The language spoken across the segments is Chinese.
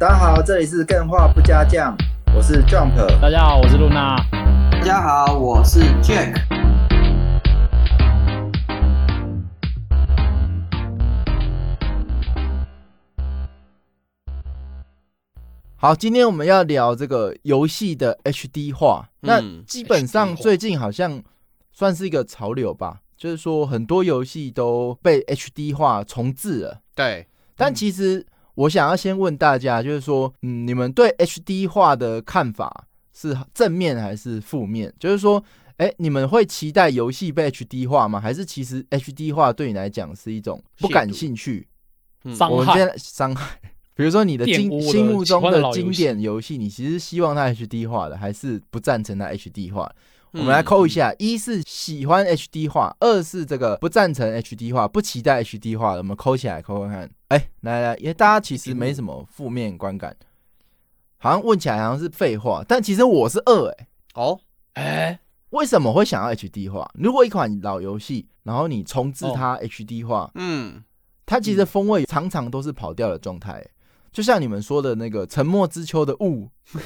大家好，这里是更画不加酱，我是 Jump。大家好，我是露娜。大家好，我是 Jack。好，今天我们要聊这个游戏的 HD 化。那嗯基本上最近好像算是一个潮流吧，就是说很多游戏都被 HD 化重置了。对，但其实我想要先问大家，就是说，嗯，你们对 HD 化的看法是正面还是负面？就是说，哎、你们会期待游戏被 HD 化吗？还是其实 HD 化对你来讲是一种不感兴趣？嗯伤害我们现在伤害，比如说你的经心目中的的经典游戏，你其实希望它 HD 化的，还是不赞成它 HD 化？我嗯们来扣一下，一是喜欢 HD 化，二是这个不赞成 HD 化，不期待 HD 化的，我们扣起来，扣扣看。哎、来来，因为大家其实没什么负面观感，好像问起来好像是废话，但其实我是二哎、哦，哎，为什么会想要 HD 化？如果一款老游戏，然后你重置它 HD 化，嗯，它其实风味常常都是跑掉的状态，就像你们说的那个沉默之丘的雾，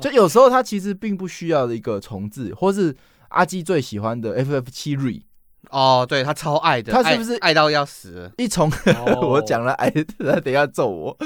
就有时候它其实并不需要的一个重置，或是阿基最喜欢的 FF 七 Re 哦，对他超爱的，他是不是爱爱到要死了？一重，哦 我讲了，哎，他等一下揍我。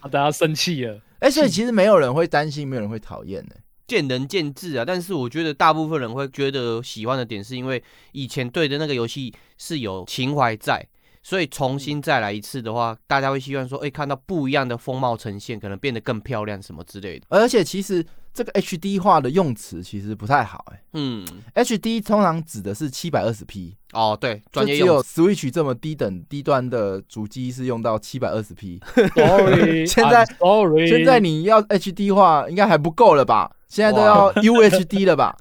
他等下生气了。哎、所以其实没有人会担心，没有人会讨厌的。见仁见智啊，但是我觉得大部分人会觉得喜欢的点，是因为以前对的那个游戏是有情怀在，所以重新再来一次的话，大家会希望说，哎、看到不一样的风貌呈现，可能变得更漂亮什么之类的。而且其实这个 HD 化的用词其实不太好、哎嗯，，HD 通常指的是七百二十 P，哦，对，专业用词 Switch 这么低等低端的主机是用到七百二十 P。Sorry，现在 Sorry，现在你要 HD 化应该还不够了吧？现在都要 UHD 了吧？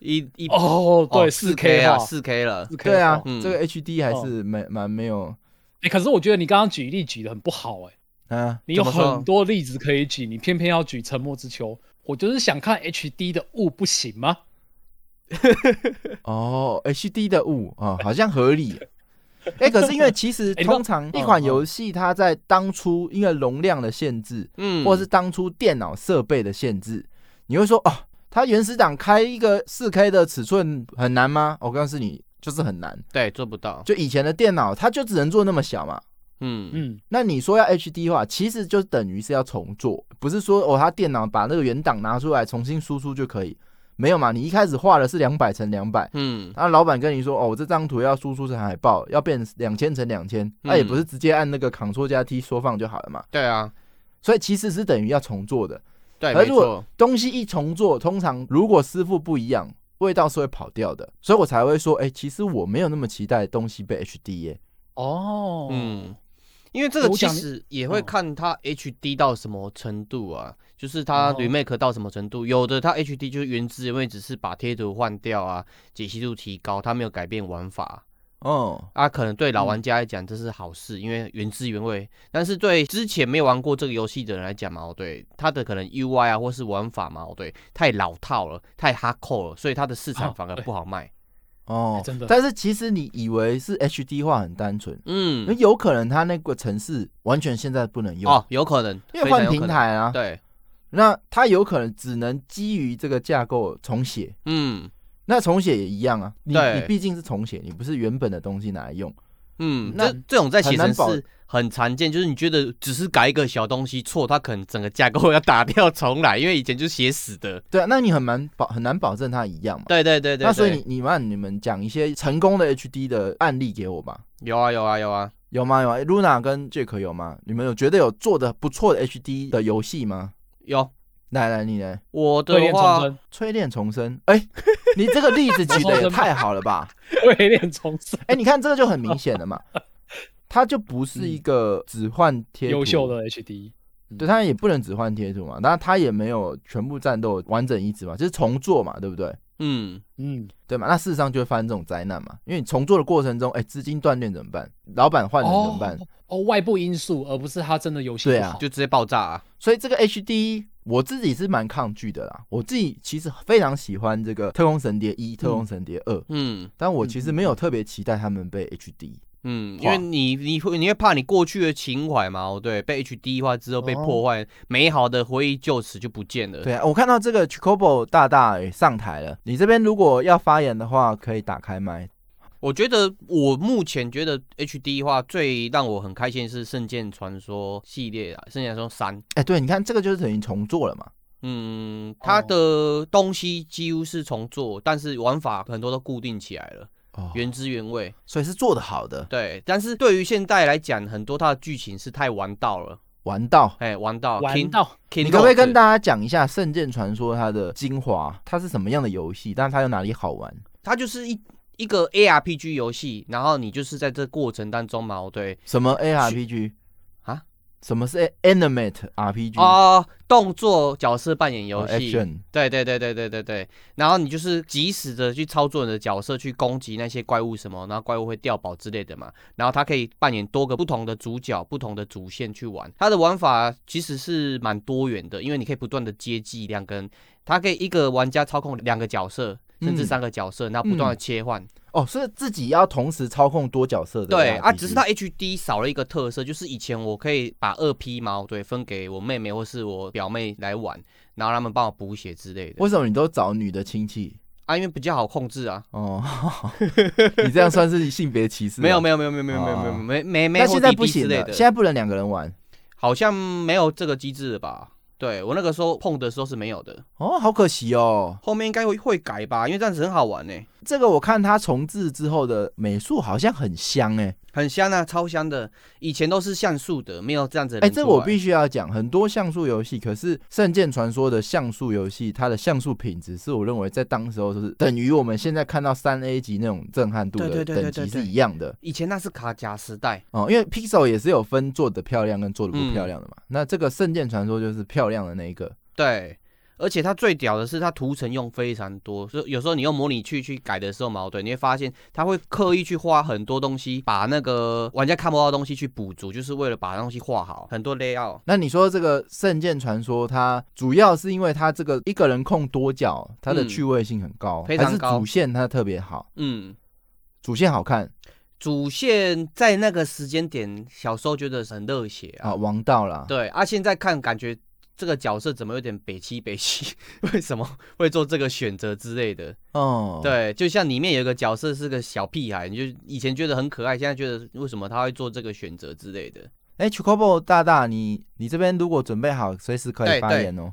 一一哦，对，四四 K 啊，四 K 了，四 K 对啊，嗯这个 HD 还是蛮蛮没有哎，可是我觉得你刚刚举例举的很不好，哎，啊。你有很多例子可以举，你偏偏要举沉默之丘。我就是想看 HD 的雾，不行吗？哦，HD 的雾啊，好像合理。哎、可是因为其实 通常一款游戏，它在当初因为容量的限制，嗯，或者是当初电脑设备的限制，你会说哦，它原始档开一个四 K 的尺寸很难吗？我告诉你，就是很难。对做不到，就以前的电脑，它就只能做那么小嘛。嗯嗯，那你说要 HD 化，其实就等于是要重做，不是说哦，他电脑把那个原档拿出来重新输出就可以。没有嘛？你一开始画的是两百乘两百，嗯然后老板跟你说哦，我这张图要输出成海报，要变两千乘两千，那也不是直接按那个 Ctrl 加 T 缩放就好了嘛。对啊，所以其实是等于要重做的。对，而如果，东西一重做，通常如果师傅不一样，味道是会跑掉的。所以我才会说，哎、其实我没有那么期待东西被 HD 耶、哦，嗯，因为这个其实也会嗯看它 HD 到什么程度啊，就是它哦 remake 到什么程度，有的它 HD 就是原汁原味，只是把贴图换掉啊，解析度提高，它没有改变玩法。哦，啊，可能对老嗯玩家来讲这是好事，因为原汁原味。但是对之前没有玩过这个游戏的人来讲嘛，哦对，它的可能 UI 啊或是玩法嘛，哦对，太老套了，太 hardcore 了，所以它的市场啊反而不好卖。哦哎，真的但是其实你以为是 HD 化很单纯，那嗯，有可能它那个城市完全现在不能用，哦，有可能，因为换。平台啊。对，那它有可能只能基于这个架构重写，嗯那重写也一样啊。你对你毕竟是重写，你不是原本的东西拿来用。嗯，那这这种在写很难保程式很常见，就是你觉得只是改一个小东西错，它可能整个架构要打掉重来，因为以前就写死的。对啊，那你很难保很难保证它一样嘛。对对对对那所以你你们你们讲一些成功的 HD 的案例给我吧。有啊有啊有啊，有吗？有吗诶？Luna 跟 Jack 有吗？你们有觉得有做的不错的 HD 的游戏吗？有来来，你呢？我的对练重话，生，淬炼重生，哎、你这个例子举的也太好了吧？淬炼重生，哎、你看这个就很明显了嘛，它就不是一个只换贴图优秀，的 HD，对，它也不能只换贴图嘛，当然它也没有全部战斗完整移植嘛，就是重做嘛，对不对？嗯，嗯，对嘛？那事实上就会发生这种灾难嘛，因为你重做的过程中，哎、资金断裂怎么办？老板换人怎么办？哦，外部因素，而不是他真的游戏对啊。就直接爆炸啊。所以这个 HD 我自己是蛮抗拒的啦。我自己其实非常喜欢这个《特工神谍一》《特工神谍二》，嗯但我其实没有特别期待他们被 HD。嗯，因为你你会你会怕你过去的情怀嘛，哦对，被 HD 化之后被破坏，美好的回忆就此就不见了。对啊，我看到这个 Chocobo 大大也上台了，你这边如果要发言的话，可以打开麦。我觉得我目前觉得 HD 话最让我很开心的是《圣剑传说》系列啊，《圣剑传说三》。哎，对，你看这个就是等于重做了嘛。嗯，它的东西几乎是重做，但是玩法很多都固定起来了，哦、原汁原味，所以是做的好的。对，但是对于现在来讲，很多它的剧情是太玩到了，玩到，哎，玩到，玩到。你可不可以跟大家讲一下《圣剑传说》它的精华？它是什么样的游戏？但是它有哪里好玩？它就是一。一个 ARPG 游戏，然后你就是在这过程当中嘛，对，什么 ARPG 啊？什么是 Animate RPG 啊？动作角色扮演游戏。对对对对对对对。然后你就是及时的去操作你的角色去攻击那些怪物什么，然后怪物会掉宝之类的嘛。然后它可以扮演多个不同的主角、不同的主线去玩。它的玩法其实是蛮多元的，因为你可以不断的接技两根，它可以一个玩家操控两个角色。甚至三个角色，然后不断的切换。哦，所以自己要同时操控多角色的。对啊，只是它 HD 少了一个特色，就是以前我可以把二 P 毛对分给我妹妹或是我表妹来玩，然后他们帮我补血之类的。为什么你都找女的亲戚啊？因为比较好控制啊。哦，你这样算是性别歧视？没有没有没有没有没有没有没有没没没。那现在不行了，现在不能两个人玩，好像没有这个机制了吧？对我那个时候碰的时候是没有的哦，好可惜哦。后面应该会会改吧，因为这样子很好玩呢。这个我看它重置之后的美术好像很香哎，很香啊，超香的。以前都是像素的，没有这样子。哎，这我必须要讲，很多像素游戏，可是《圣剑传说》的像素游戏，它的像素品质是我认为在当时候就是等于我们现在看到三 A 级那种震撼度的等级是一样的。以前那是卡夹时代哦，因为 Pixel 也是有分做的漂亮跟做的不漂亮的嘛。那这个《圣剑传说》就是漂亮的那一个。对。而且它最屌的是，它图层用非常多，所以有时候你用模拟器去改的时候，矛盾你会发现，它会刻意去画很多东西，把那个玩家看不到的东西去补足，就是为了把东西画好，很多 layout。那你说这个《圣剑传说》，它主要是因为它这个一个人控多角，它的趣味性很高，非常高。主线它特别好，嗯，主线好看。主线在那个时间点，小时候觉得很热血啊，王道了。对，啊，现在看感觉。这个角色怎么有点北七北七？为什么会做这个选择之类的？哦，对，就像里面有一个角色是个小屁孩，你就以前觉得很可爱，现在觉得为什么他会做这个选择之类的？哎 c h o c o b o 大大，你你这边如果准备好，随时可以发言哦。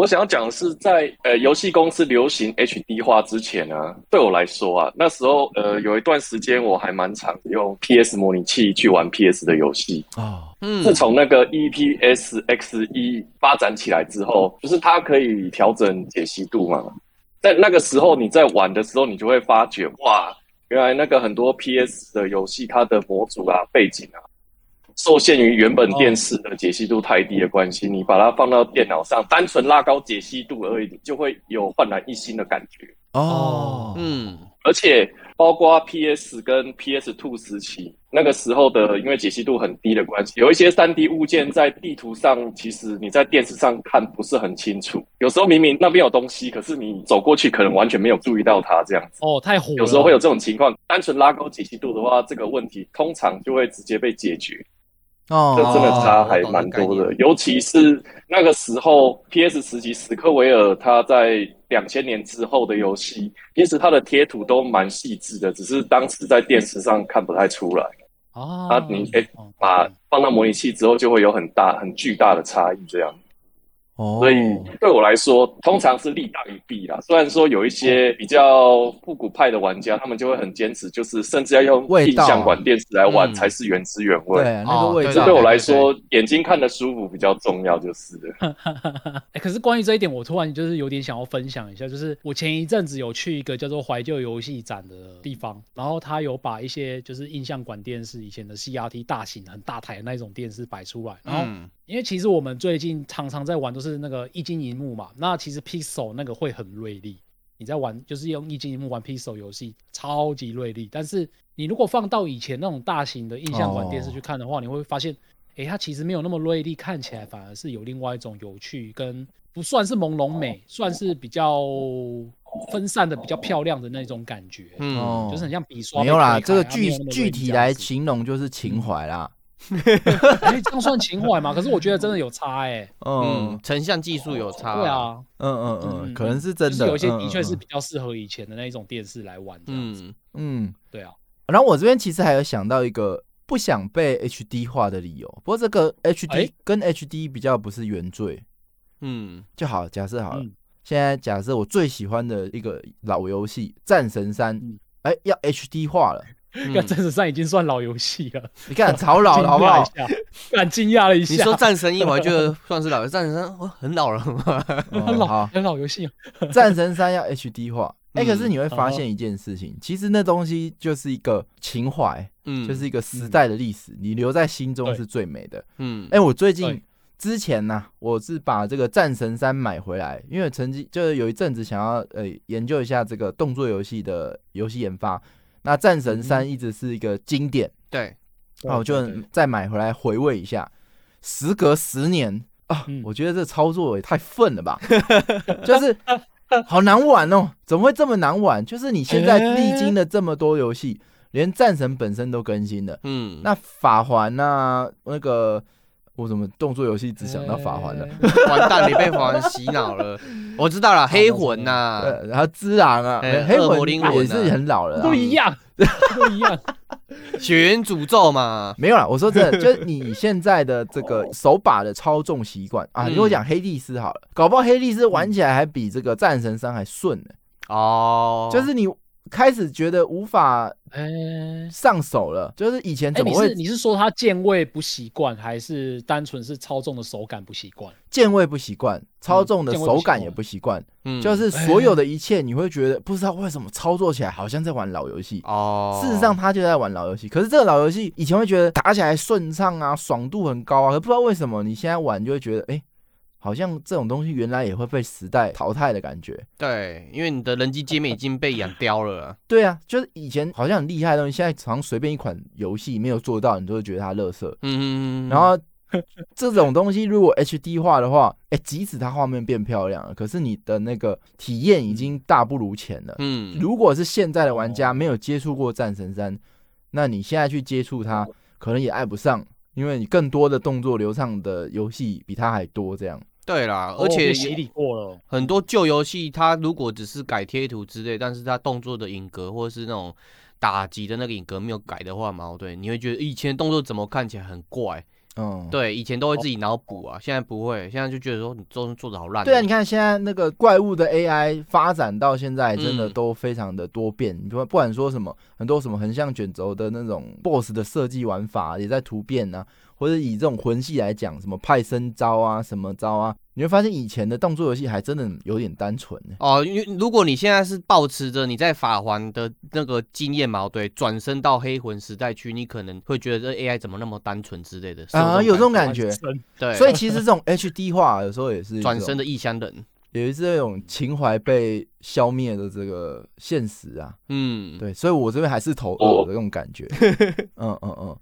我想要讲的是，在呃游戏公司流行 HD 化之前啊，对我来说啊，那时候呃有一段时间我还蛮常用 PS 模拟器去玩 PS 的游戏啊。嗯，自从那个 EPS X 一发展起来之后，就是它可以调整解析度嘛。在那个时候你在玩的时候，你就会发觉哇，原来那个很多 PS 的游戏它的模组啊、背景啊。受限于原本电视的解析度太低的关系，你把它放到电脑上，单纯拉高解析度而已，就会有焕然一新的感觉。哦，嗯，而且包括 PS 跟 PS Two 时期那个时候的，因为解析度很低的关系，有一些三 D 物件在地图上，其实你在电视上看不是很清楚。有时候明明那边有东西，可是你走过去可能完全没有注意到它这样子。哦，太火了。有时候会有这种情况，单纯拉高解析度的话，这个问题通常就会直接被解决。哦，这真的差还蛮多的，尤其是那个时候，P.S. 时期史克维尔他在两千年之后的游戏，其实他的贴图都蛮细致的，只是当时在电视上看不太出来。哦，啊，你哎，把放到模拟器之后，就会有很大、很巨大的差异，这样。所以对我来说，通常是利大于弊啦。虽然说有一些比较复古派的玩家，他们就会很坚持，就是甚至要用印象馆电视来玩才是原汁原味。对，那个味道。这对我来说，眼睛看得舒服比较重要，就是的。哎，可是关于这一点，我突然就是有点想要分享一下，就是我前一阵子有去一个叫做怀旧游戏展的地方，然后他有把一些就是印象馆电视以前的 CRT 大型很大台的那种电视摆出来，然后。因为其实我们最近常常在玩都是那个一晶荧幕嘛，那其实 Pixel 那个会很锐利，你在玩就是用一晶荧幕玩 Pixel 游戏，超级锐利。但是你如果放到以前那种大型的印象馆电视去看的话，你会发现，哎，它其实没有那么锐利，看起来反而是有另外一种有趣跟不算是朦胧美，算是比较分散的比较漂亮的那种感觉，嗯，哦就是很像笔刷没有啦，这个具具体来形容就是情怀啦。哎，这样算情怀吗？可是我觉得真的有差哎。嗯嗯，成像技术有差，对，啊，嗯嗯嗯，嗯可能是真的。就是有一些嗯的确是嗯比较适合以前的那一种电视来玩这样子。嗯，嗯。对啊，然后我这边其实还有想到一个不想被 HD 化的理由，不过这个 HD 哎跟 HD 比较不是原罪嗯，就好。假设好了，嗯现在假设我最喜欢的一个老游戏《战神三》嗯，哎，要 HD 化了。嗯。看《战神三》已经算老游戏了，你看超老了 好不好？敢惊讶了一下。你说战神一，我还觉得算是老，战神三哦很老了。很老，很老游戏哦，战神三要 HD 化。哎、嗯可是你会发现一件事情，其实那东西就是一个情怀，嗯，就是一个时代的历史，你留在心中是最美的。嗯，哎、我最近之前呢、我是把这个战神三买回来，因为曾经就是有一阵子想要呃研究一下这个动作游戏的游戏研发。那战神三一直是一个经典，对，那我就再买回来回味一下。时隔十年啊，嗯。我觉得这操作也太笨了吧，就是好难玩哦，怎么会这么难玩？就是你现在历经了这么多游戏，连战神本身都更新了，嗯，那法环啊、那个我怎么动作游戏只想到法环了？完蛋，你被法环洗脑了。我知道了，黑魂呐，然后之狼啊，哎黑魂魂也是啊很老了啦，都一样，都一样。血缘诅咒嘛，没有啦，我说真的，就是你现在的这个手把的操纵习惯啊，嗯。如果讲黑帝斯好了，搞不好黑帝斯玩起来还比这个战神三还顺呢，哦，就是你开始觉得无法哎，上手了，就是以前哎，怎么会你是你是说他键位不习惯，还是单纯是操纵的手感不习惯？键位不习惯，操纵的手感也不习惯，嗯就是所有的一切你会觉得不知道为什么操作起来好像在玩老游戏。哦，事实上，他就在玩老游戏。可是这个老游戏以前会觉得打起来顺畅啊，爽度很高啊，可不知道为什么你现在玩就会觉得，哎、好像这种东西原来也会被时代淘汰的感觉。对，因为你的人机界面已经被养刁了啊。对啊，就是以前好像很厉害的东西，现在好像随便一款游戏没有做到，你都会觉得它垃圾。嗯，然后 这种东西如果 HD 化的话，哎、即使它画面变漂亮了，可是你的那个体验已经大不如前了。嗯，如果是现在的玩家没有接触过战神三，那你现在去接触它，可能也爱不上，因为你更多的动作流畅的游戏比它还多。这样，对啦，哦而且洗礼过了。很多旧游戏，它如果只是改贴图之类，但是它动作的影格或者是那种打击的那个影格没有改的话嘛，对，你会觉得以前动作怎么看起来很怪？嗯，对，以前都会自己脑补啊，现在不会，现在就觉得说你做做的好烂哦。对啊，你看现在那个怪物的 AI 发展到现在，真的嗯都非常的多变。你说不管说什么，很多什么横向卷轴的那种 BOSS 的设计玩法也在突变啊，或者以这种魂系来讲，什么派生招啊，什么招啊，你会发现以前的动作游戏还真的有点单纯呢。哦，因为如果你现在是保持着你在法环的那个经验嘛，对，转身到黑魂时代去，你可能会觉得这 AI 怎么那么单纯之类的啊，有这种感觉。深对，所以其实这种 HD 化有时候也是转身的异乡人，有一次这种情怀被消灭的这个现实啊，嗯，对，所以我这边还是投我的这种感觉。嗯嗯嗯诶，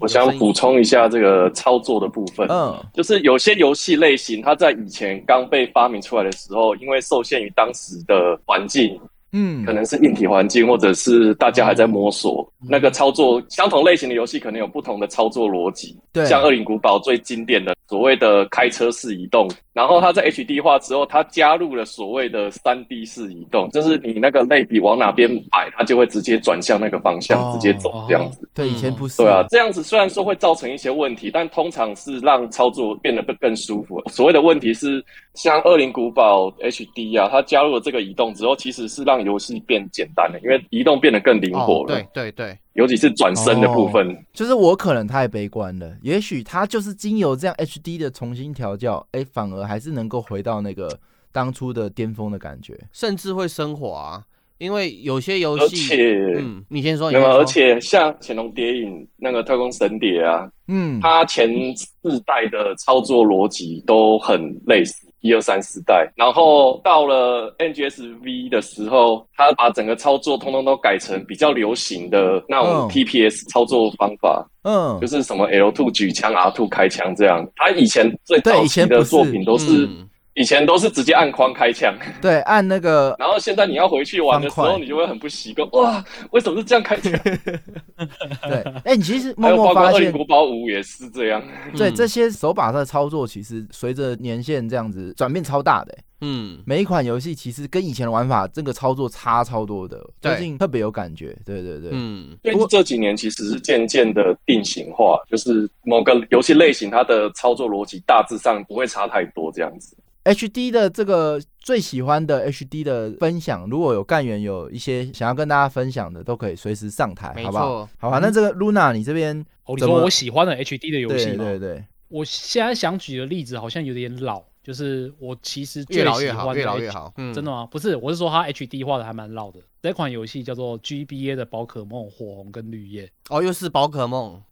我想补，充一下这个操作的部分。嗯就是有些游戏类型，它在以前刚被发明出来的时候，因为受限于当时的环境，嗯，可能是硬体环境，或者是大家还在摸索，嗯那个操作相同类型的游戏可能有不同的操作逻辑。对像《恶灵古堡》最经典的所谓的开车式移动，然后它在 HD 化之后，它加入了所谓的三 D 式移动，就是你那个类比往哪边摆，它就会直接转向那个方向，哦直接走这样子。对，以前不是，对啊，这样子虽然说会造成一些问题，但通常是让操作变得更更舒服。所谓的问题是，像《恶灵古堡》HD 啊，它加入了这个移动之后，其实是让游戏变简单了，因为移动变得更灵活哦，了，对对对，尤其是转身的部分。就是我可能太悲观了，也许他就是经由这样 HD 的重新调教，哎，反而还是能够回到那个当初的巅峰的感觉。甚至会升华，因为有些游戏，嗯，你先说，而且像《潜龙谍影》那个《特工神谍》啊，嗯，它前四代的操作逻辑都很类似，一二三四代，然后到了 NGSV 的时候，它把整个操作通通都改成比较流行的那种嗯。TPS 操作方法，嗯。就，是什么 L two 举枪、，R two 开枪这样。它以前最早期的作品都是嗯以前都是直接按框开枪，对，按那个然后现在你要回去玩的时候，你就会很不习惯。哇，为什么是这样开枪？对，哎、你其实还 默默发现，古堡五也是这样。对嗯这些手把的操作，其实随着年限这样子转变超大的、欸嗯，每一款游戏其实跟以前的玩法，这个操作差超多的，最近特别有感觉。对对对，嗯，因为这几年其实是渐渐的定型化，就是某个游戏类型它的操作逻辑大致上不会差太多这样子。HD 的这个最喜欢的 HD 的分享，如果有干员有一些想要跟大家分享的，都可以随时上台，好不好错？好吧，那这个 Luna 你这边哦，你怎么说我喜欢的 HD 的游戏对吗？对对，我现在想举的例子好像有点老，就是我其实最越老越好，喜欢的越老越好。嗯，真的吗？不是，我是说它 HD 画的还蛮老的。这款游戏叫做 GBA 的宝可梦火红跟绿叶。哦，又是宝可梦。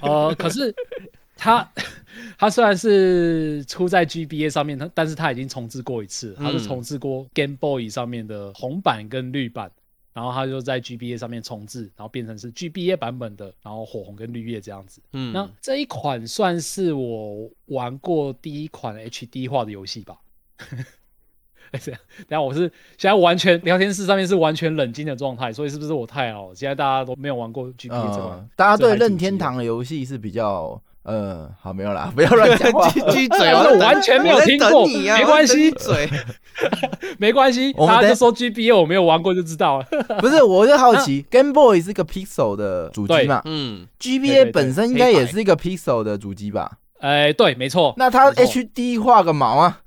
呃，可是它它 虽然是出在 GBA 上面，它但是它已经重置过一次，它是嗯重置过 Game Boy 上面的红版跟绿版。然后它就在 GBA 上面重置，然后变成是 GBA 版本的，然后火红跟绿叶这样子。嗯，那这一款算是我玩过第一款 HD 化的游戏吧。哎，这样，等下我是现在完全聊天室上面是完全冷静的状态，所以是不是我太老？现在大家都没有玩过 GBA 这款呃，，大家对任天堂的游戏是比较呃，好没有啦，不要乱讲话。鸡鸡嘴 我完全没有听过没关系嘴。没关系，我们等大家就说 GBA 我没有玩过就知道了。不是，我就好奇，Game Boy 是一个 Pixel 的主机嘛嗯，，GBA 本身应该也是一个 Pixel 的主机吧？哎，对，没错。那它 HD 画个毛啊？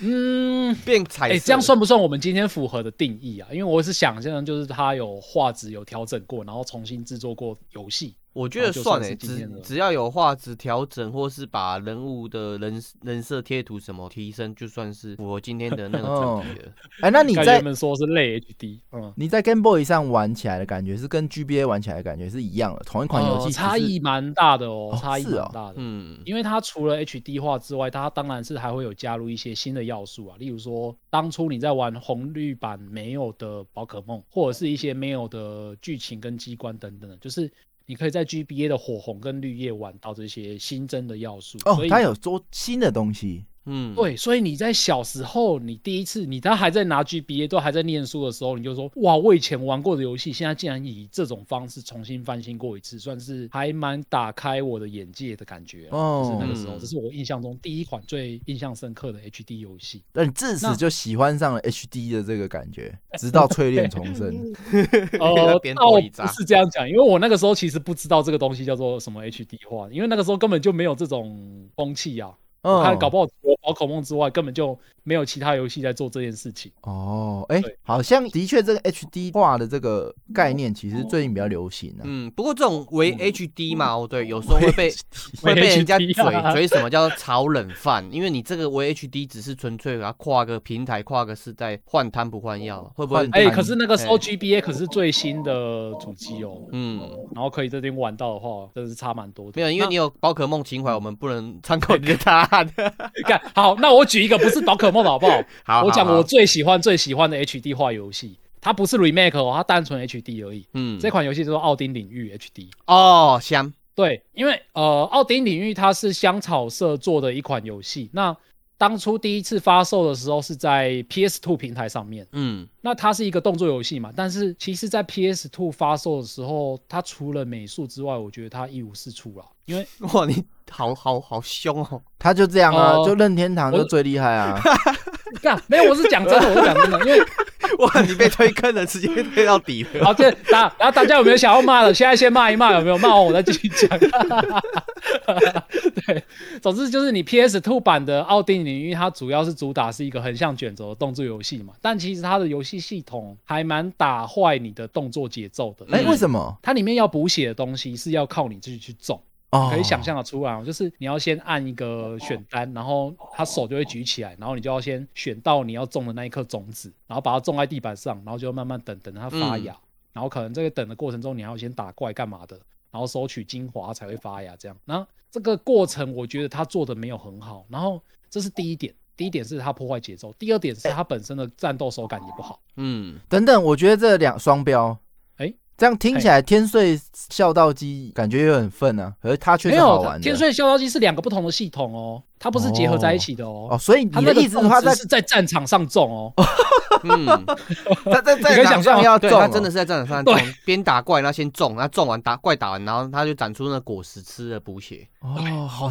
嗯，哎，变彩色。这样算不算我们今天符合的定义啊？因为我是想象就是它有画质有调整过，然后重新制作过游戏。我觉得算诶，只只要有画质调整，或是把人物的人人设贴图什么提升，就算是符合今天的那个哦主题了。哎，那你在说是类 HD，嗯，你在 Game Boy 上玩起来的感觉是跟 GBA 玩起来的感觉是一样的，同一款游戏呃差异蛮大的哦哦，差异蛮大的。嗯，因为它除了 HD 化之外，它当然是还会有加入一些新的要素啊，例如说当初你在玩红绿版没有的宝可梦，或者是一些没有的剧情跟机关等等的，就是你可以在 GBA 的火红跟绿叶玩到这些新增的要素。哦它有做新的东西。嗯，对，所以你在小时候，你第一次，你他还在拿 GBA，都还在念书的时候，你就说，哇，我以前玩过的游戏，现在竟然以这种方式重新翻新过一次，算是还蛮打开我的眼界的感觉啊。哦就是那个时候，嗯这是我印象中第一款最印象深刻的 HD 游戏。那你自此就喜欢上了 HD 的这个感觉，直到淬炼重生。呃，边倒多一扎不是这样讲，因为我那个时候其实不知道这个东西叫做什么 HD 化，因为那个时候根本就没有这种风气啊。嗯，搞不好除了宝可梦之外，根本就没有其他游戏在做这件事情。哦，哎对，好像的确这个 HD 化的这个概念，其实最近比较流行啊。嗯，不过这种为 HD 嘛，哦对，有时候会被 会被人家嘴嘴什么叫炒冷饭，因为你这个为 HD 只是纯粹给它跨个平台、跨个世代，换汤不换药，会不会？哎、看可是那个时候哎 GBA 可是最新的主机哦，嗯，然后可以这边玩到的话，真的是差蛮多的。没有，因为你有宝可梦情怀，我们不能参考你的答案。干好，那我举一个不是宝可梦的好不好？好，好我讲我，最喜欢最喜欢的 HD 化游戏，它不是 remake 哦，它单纯 HD 而已。嗯，这款游戏叫做《奥丁领域 HD》。哦香，对，因为呃，奥丁领域它是香草社做的一款游戏。那当初第一次发售的时候是在 PS2 平台上面，嗯，那它是一个动作游戏嘛，但是其实，在 PS2 发售的时候，它除了美术之外，我觉得它一无是处了。因为哇，你好好好凶哦，他就这样啊，哦就任天堂就最厉害啊。干没有，我是讲真的，我是讲真的，因为 哇，你被推坑了，直接推到底了。好，这大，然后大家有没有想要骂的？现在先骂一骂，有没有？骂完我再继续讲。对，总之就是你 PS Two 版的《奥丁领域》，它主要是主打是一个横向卷轴的动作游戏嘛，但其实它的游戏系统还蛮打坏你的动作节奏的。哎，嗯为什么？它里面要补血的东西是要靠你自己去种。哦，可以想象的出来哦，就是你要先按一个选单，然后他手就会举起来，然后你就要先选到你要种的那一颗种子，然后把它种在地板上，然后就慢慢等等它发芽，然后可能这个等的过程中，你还要先打怪干嘛的，然后收取精华才会发芽这样。那这个过程我觉得他做的没有很好，然后这是第一点，第一点是他破坏节奏，第二点是他本身的战斗手感也不好。嗯，等等，我觉得这两双标。哎这样听起来天穗孝道机感觉又很愤啊，可是它却没有是好玩的。天穗孝道机是两个不同的系统哦，它不是结合在一起的哦。哦，所以你的意思是种他在是在战场上种哦，嗯，在在你可以在场想象上要种他真的是在战场上对种，边打怪，然后先种，然后种完打怪打完，然后他就长出那果实吃了补血。哦，好好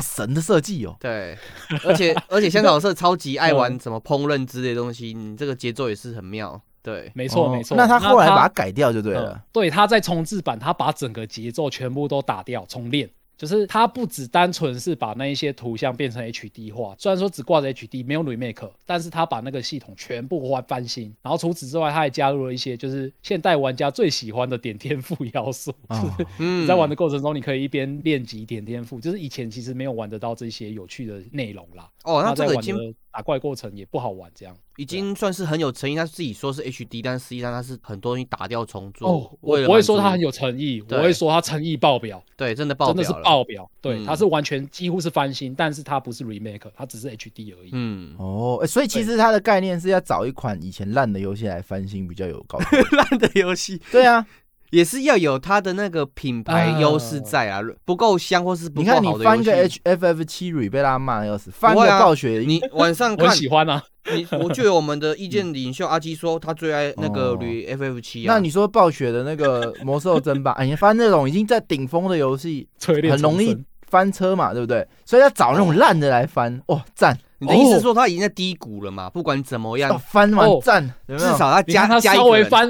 神的设计哦。对，而且而且香草社超级爱玩 什么烹饪之类的东西，你这个节奏也是很妙。对，哦没错没错。那他后来把它它改掉就对嗯了。对，他在重置版，他把整个节奏全部都打掉重练。就是他不只单纯是把那一些图像变成 HD 化，虽然说只挂着 HD 没有 remake，但是他把那个系统全部换翻新。然后除此之外，他还加入了一些就是现代玩家最喜欢的点天赋要素，哦就是嗯你在玩的过程中，你可以一边练级点天赋，就是以前其实没有玩得到这些有趣的内容啦。哦，那他在玩这个已经的打怪过程也不好玩，这样。已经算是很有诚意。他自己说是 HD，但实际上他是很多东西打掉重做。哦，我不会说他很有诚意，我会说他诚意爆表。对，真的爆真的是爆表，对，嗯它是完全几乎是翻新，但是他不是 remake，他只是 HD 而已。嗯，哦，欸所以其实他的概念是要找一款以前烂的游戏来翻新，比较有高度。烂的游戏对啊，也是要有它的那个品牌优势在啊，不够香或是不够你看你好的翻个戏。HFF 七 re 被大家骂的要死，翻个不会啊暴雪你晚上看我很，喜欢啊，你 我就有我们的意见领袖阿基说他最爱那个哦铝 FF 七啊。那你说暴雪的那个魔兽争霸，哎，你翻那种已经在顶峰的游戏，锤炼很容易生翻车嘛，对不对？所以要找那种烂的来翻，哇，赞！你的意思是说他已经在低谷了嘛？不管怎么样哦，翻完哦赞，有没有？至少他你看它加加一稍个人微翻，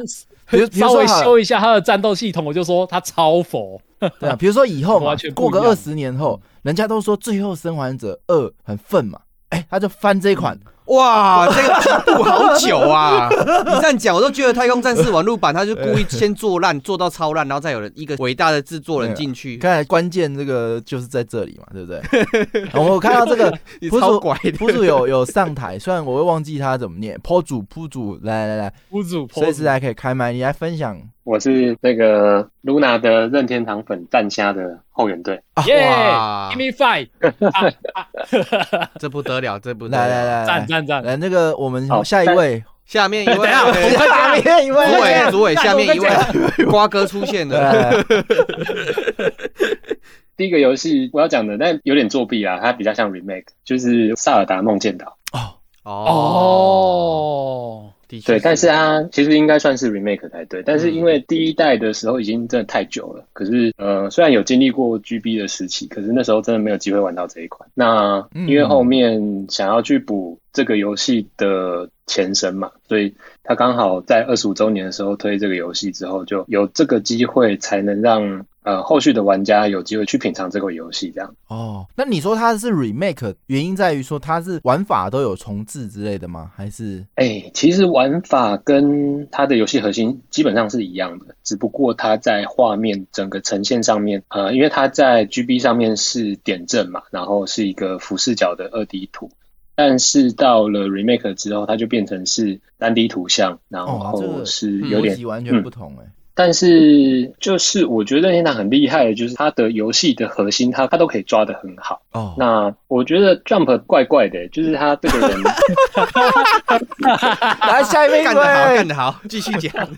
稍微修一下它的战斗系统，我就说它超佛。对啊，比如说以后过个二十年后，人家都说《最后生还者二》很愤嘛，哎，他就翻这一款，哇，这个进步好久啊！你这样讲，我都觉得《太空战士》网络版他就故意先做烂，做到超烂，然后再有人一个伟大的制作人进去，看来关键这个就是在这里嘛，对不对？我看到这个你铺主超拐的。铺主有有上台，虽然我会忘记他怎么念，铺主铺主，来来来，铺主随时来可以开麦，你来分享我是那个 Luna 的任天堂粉蛋虾的后援队。耶哇，Give me five，这不得了，这不得了！来来来来赞赞赞！来，那个我们好下一位，下面一位，等一下我对下面一位，主委，主委，下面一位，瓜哥出现了。来来来第一个游戏我要讲的，但有点作弊啊，它比较像 remake，就是《萨尔达梦见岛》。哦，哦，的确对，但是它其实应该算是 remake 才对，但是因为第一代的时候已经真的太久了，可是呃，虽然有经历过 GB 的时期，可是那时候真的没有机会玩到这一款。那因为后面想要去补这个游戏的前身嘛，所以他刚好在二十五周年的时候推这个游戏之后，就有这个机会才能让呃后续的玩家有机会去品尝这个游戏，这样。哦，那你说它是 remake，原因在于说它是玩法都有重置之类的吗？还是哎，其实玩法跟它的游戏核心基本上是一样的，只不过它在画面整个呈现上面，呃，因为它在 GB 上面是点阵嘛，然后是一个俯视角的二 D 图，但是到了 remake 之后，它就变成是三 D 图像，然后是有点完全不同哎。但是就是我觉得任天堂很厉害的，就是它的游戏的核心，它它都可以抓得很好。哦，那我觉得 Jump 怪怪的，就是他这个人，来下一位一干得好，干，得好，继续讲。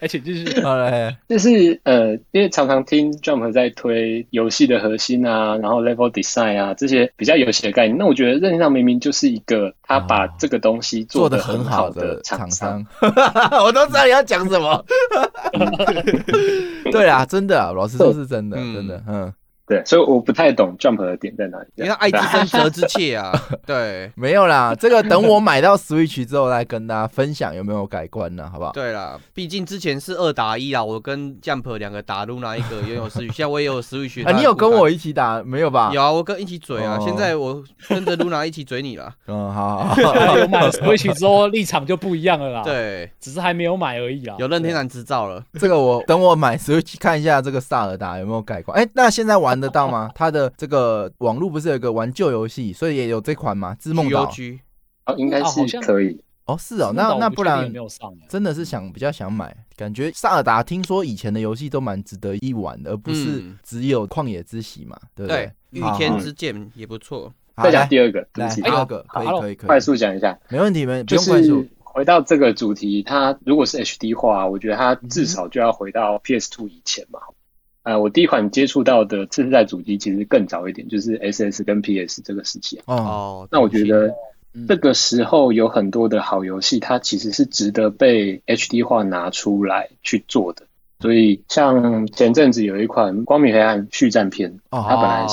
而且就是好来，就是呃，因为常常听 Jump 在推游戏的核心啊，然后 level design 啊这些比较游戏的概念，那我觉得任天堂明明就是一个他把这个东西做得的很好的的厂商商。我都知道你要讲什么。对啊，真的啊，老实说是真的，嗯。真的，嗯，对，所以我不太懂 Jump 的点在哪里。因为他爱之深，责之切啊。对没有啦，这个等我买到 Switch 之后来跟大家分享有没有改观呢，好不好？对啦，毕竟之前是二打一啊，我跟 Jump 两个打 Luna 一个拥有 Switch，现在我也有 Switch。啊，你有跟我一起打没有吧？有啊，我跟一起嘴啊，哦现在我跟着 Luna 一起嘴你了。嗯，好好 有买 Switch 之后立场就不一样了啦。，对，只是还没有买而已啊。有任天堂执照了。这个我等我买 Switch 看一下这个萨尔达有没有改观。哎，那现在玩得到吗？他的这个网络不是有个玩旧游戏，所以也有这款吗？织梦岛哦，应该是可以。哦，是哦，那那不然没有上欸？真的是想比较想买，感觉萨尔达听说以前的游戏都蛮值得一玩的，而不是嗯只有旷野之息嘛，对不对，对？御天之剑也不错。再讲第二个，来第二个，可以可以可以，快速讲一下，没问题，没不就用快速是。回到这个主题，它如果是 HD 化，我觉得它至少就要回到 PS Two 以前嘛。呃，我第一款接触到的次世代主机其实更早一点，就是 SS 跟 PS 这个时期。哦，那我觉得这个时候有很多的好游戏，它其实是值得被 HD 化拿出来去做的。所以，像前阵子有一款《光明黑暗续战篇》，它本来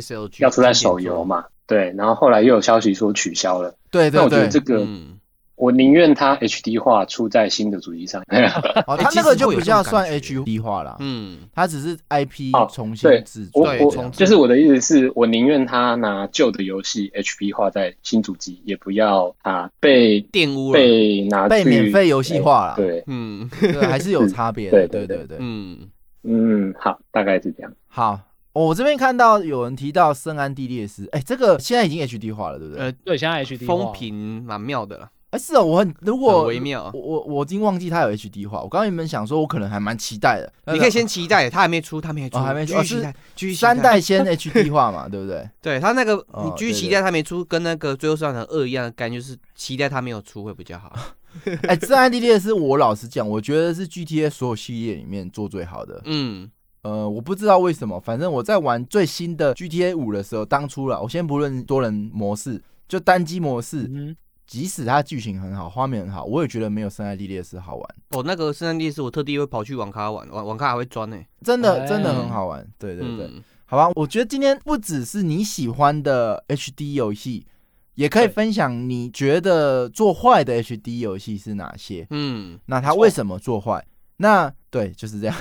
是要出在手游嘛，对，然后后来又有消息说取消了。对对对，那我觉得这个。我宁愿它 HD 化出在新的主机上。哦，它那个就比较算 HD 化了。嗯，它只是 IP 重新制作。对，就是我的意思是我宁愿它拿旧的游戏 HP 化在新主机，也不要它被玷污、被拿被免费游戏化了。对，嗯，对，还是有差别对。对对对，嗯嗯，好，大概是这样。好，我这边看到有人提到圣安地列斯，哎，这个现在已经 HD 化了，对不对？呃，对，现在 HD 风评蛮妙的了。哎，是哦，我很如果微妙，我我我已经忘记它有 HD 化。我刚刚原本想说，我可能还蛮期待的。你可以先期待，它还没出，它没出，还没出，是三代先 HD 化嘛，对不对？对，它那个你继续期待它没出，跟那个最后上场二一样的感觉，是期待它没有出会比较好。哎，这 ID 列是我老实讲，我觉得是 GTA 所有系列里面做最好的。嗯，呃，我不知道为什么，反正我在玩最新的 GTA 五的时候，当初了，我先不论多人模式，就单机模式。即使它剧情很好，画面很好，我也觉得没有《圣爱地列斯》好玩。哦，那个《圣爱地列斯》，我特地会跑去网咖玩，网网咖还会钻呢，真的真的很好玩。对对对，好吧，我觉得今天不只是你喜欢的 HD 游戏，也可以分享你觉得做坏的 HD 游戏是哪些。嗯，那它为什么做坏？那对，就是这样。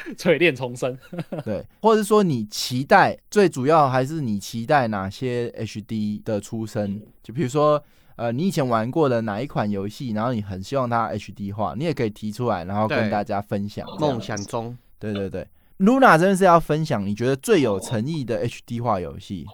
锤炼重生，对，或者说你期待，最主要还是你期待哪些 HD 的出生？就比如说，呃，你以前玩过的哪一款游戏，然后你很希望它 HD 化，你也可以提出来，然后跟大家分享。梦想中，对对对，Luna 真的是要分享你觉得最有诚意的 HD 化游戏。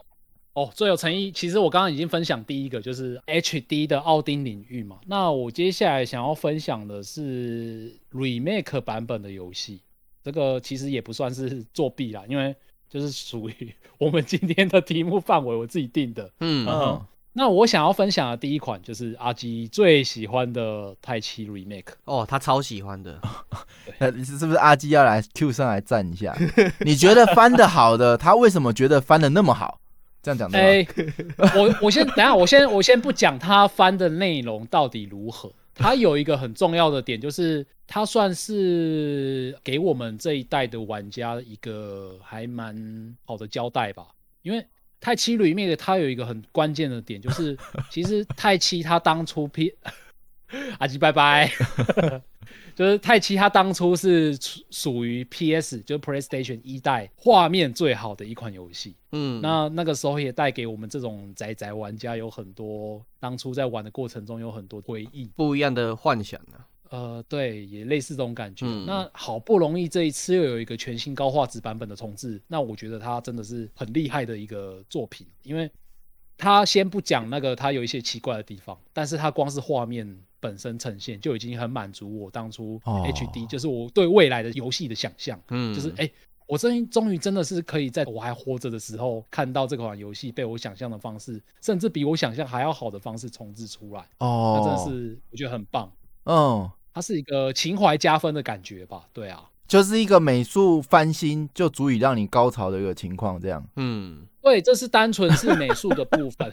哦，最有诚意，其实我刚刚已经分享第一个，就是 HD 的奥丁领域嘛。那我接下来想要分享的是 Remake 版本的游戏。这个其实也不算是作弊啦，因为就是属于 我们今天的题目范围，我自己定的。嗯嗯。那我想要分享的第一款就是阿基最喜欢的泰七 remake。哦，他超喜欢的。你是是不是阿基要来 Q 上来站一下？你觉得翻的好的，他为什么觉得翻的那么好？这样讲的哎，我我先等下，我先我先不讲他翻的内容到底如何。它有一个很重要的点，就是它算是给我们这一代的玩家一个还蛮好的交代吧。因为太七里面的它有一个很关键的点，就是其实太七它当初 P 阿吉拜拜。就是泰七，它当初是属于 PS，就是 PlayStation 一代画面最好的一款游戏。嗯，那那个时候也带给我们这种宅宅玩家有很多当初在玩的过程中有很多回忆，不一样的幻想呢。呃，对，也类似这种感觉。那好不容易这一次又有一个全新高画质版本的重置，那我觉得它真的是很厉害的一个作品，因为它先不讲那个他有一些奇怪的地方，但是他光是画面。本身呈现就已经很满足我当初 HD，就是我对未来的游戏的想象，嗯，就是哎，我终于终于真的是可以在我还活着的时候看到这款游戏被我想象的方式，甚至比我想象还要好的方式重置出来，哦，那真的是我觉得很棒，嗯，它是一个情怀加分的感觉吧，对啊，就是一个美术翻新就足以让你高潮的一个情况，这样，嗯，对，这是单纯是美术的部分。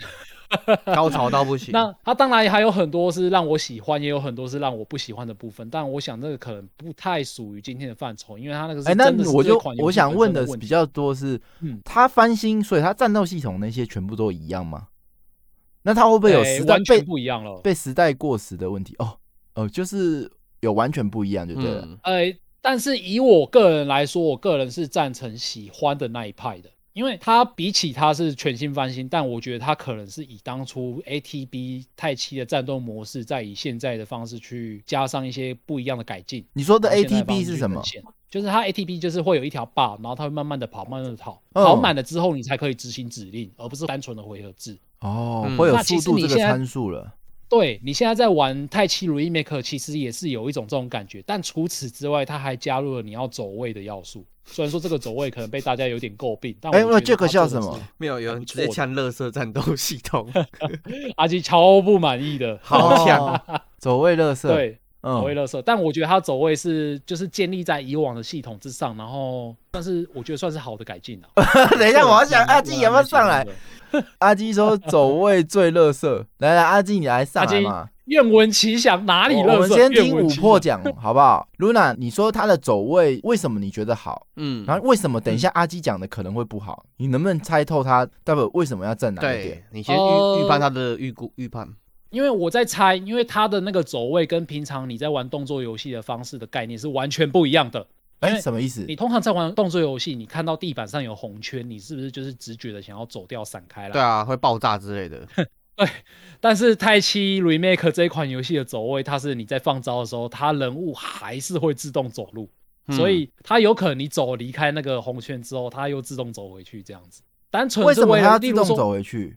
高潮到不行。那它当然还有很多是让我喜欢，也有很多是让我不喜欢的部分。但我想这个可能不太属于今天的范畴，因为它那个是真的。我就我想问的比较多是，嗯，它翻新，所以它战斗系统那些全部都一样吗？那它会不会有时代被不一样了？被时代过时的问题？哦哦，就是有完全不一样就对了。呃，但是以我个人来说，我个人是赞成喜欢的那一派的。因为它比起它是全新翻新，但我觉得它可能是以当初 ATB 太七的战斗模式，再以现在的方式去加上一些不一样的改进。你说的 ATB 是什么？就是它 ATB 就是会有一条 bar，然后它会慢慢的跑，慢慢的跑，跑满了之后你才可以执行指令，而不是单纯的回合制。哦，会有速度这个参数了。对你现在在玩泰七 remake，其实也是有一种这种感觉，但除此之外，它还加入了你要走位的要素。虽然说这个走位可能被大家有点诟病，但哎，那这个叫什么？没有，有人直接呛乐色战斗系统，阿基超不满意的，好抢，走位乐色，对，走位乐色。但我觉得他走位是就是建立在以往的系统之上，然后但是我觉得算是好的改进了。等一下，我要想阿基有没有上来？阿基说走位最乐色，来来，阿基你来上来嘛。愿闻其详，哪里乐色？我们先听五破讲好不好？Luna，你说他的走位为什么你觉得好？嗯，然后为什么等一下阿基讲的可能会不好？你能不能猜透他待会为什么要站哪一点？你先预预判他的预估预判。因为我在猜，因为它的那个走位跟平常你在玩动作游戏的方式的概念是完全不一样的。哎，什么意思？你通常在玩动作游戏，你看到地板上有红圈，你是不是就是直觉的想要走掉、闪开了？对啊，会爆炸之类的。对，但是太七 remake 这一款游戏的走位，它是你在放招的时候，它人物还是会自动走路，所以它有可能你走离开那个红圈之后，它又自动走回去这样子。单纯为什么它要自动走回去？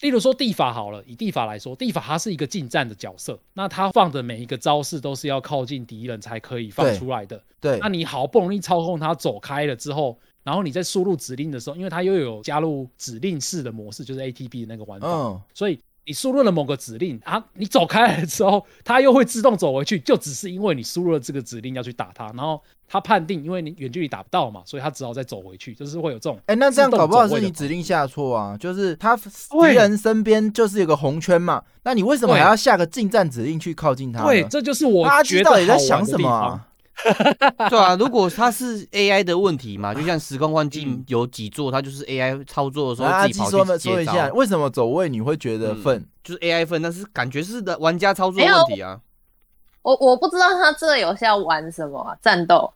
例如说地法好了，以地法来说，地法它是一个近战的角色，那它放的每一个招式都是要靠近敌人才可以放出来的。对，那你好不容易操控它走开了之后，然后你在输入指令的时候，因为它又有加入指令式的模式，就是 ATB 的那个玩法，所以。你输入了某个指令啊，你走开了之后，它又会自动走回去，就只是因为你输入了这个指令要去打它，然后它判定因为你远距离打不到嘛，所以它只好再走回去，就是会有这种。哎，那这样搞不好是你指令下错啊，就是他敌人身边就是有个红圈嘛，那你为什么还要下个近战指令去靠近他？对，这就是我觉得到底在想什么。对啊，如果它是 AI 的问题嘛，就像时空幻境有几座，它就是 AI 操作的时候自己跑去接说一下，为什么走位你会觉得愤？就是 AI 愤，但是感觉是的玩家操作问题啊。我我不知道他这个游戏要玩什么啊战斗，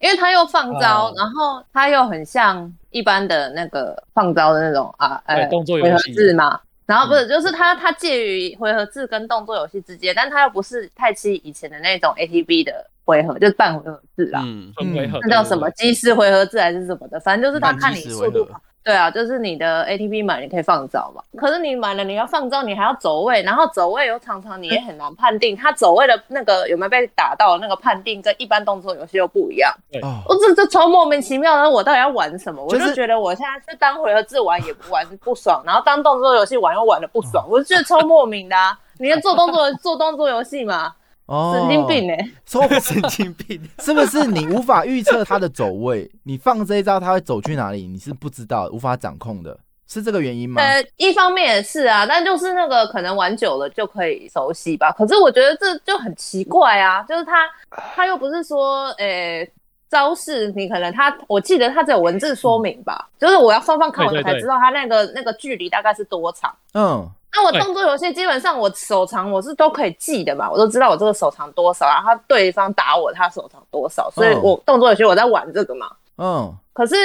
因为他又放招，然后他又很像一般的那个放招的那种啊，呃，动作游戏。嘛。然后不是，就是它它介于回合制跟动作游戏之间，但它又不是太七以前的那种 A T B 的回合，就是半回合制啦，嗯，回合，那叫什么机师回合制还是什么的，反正就是他看你速度。对啊，就是你的 ATP 满，你可以放招嘛。可是你满了，你要放招，你还要走位，然后走位又常常你也很难判定，他走位的那个有没有被打到，那个判定跟一般动作游戏又不一样。对，我这这超莫名其妙的，我到底要玩什么？我就觉得我现在是当回合制玩也不玩不爽，然后当动作游戏玩又玩的不爽，我就觉得超莫名的。你要做动作 做动作游戏嘛？神经病哎！说神经病，是不是你无法预测他的走位？你放这一招他会走去哪里？你是不知道，无法掌控的，是这个原因吗？呃，一方面也是啊，但就是那个可能玩久了就可以熟悉吧。可是我觉得这就很奇怪啊，就是他他又不是说，呃，招式你可能他，我记得他只有文字说明吧，就是我要放放看我才知道他那个那个距离大概是多长。嗯。那我动作游戏基本上我手长我是都可以记的嘛，我都知道我这个手长多少，然后对方打我他手长多少，所以我动作游戏我在玩这个嘛。嗯。可是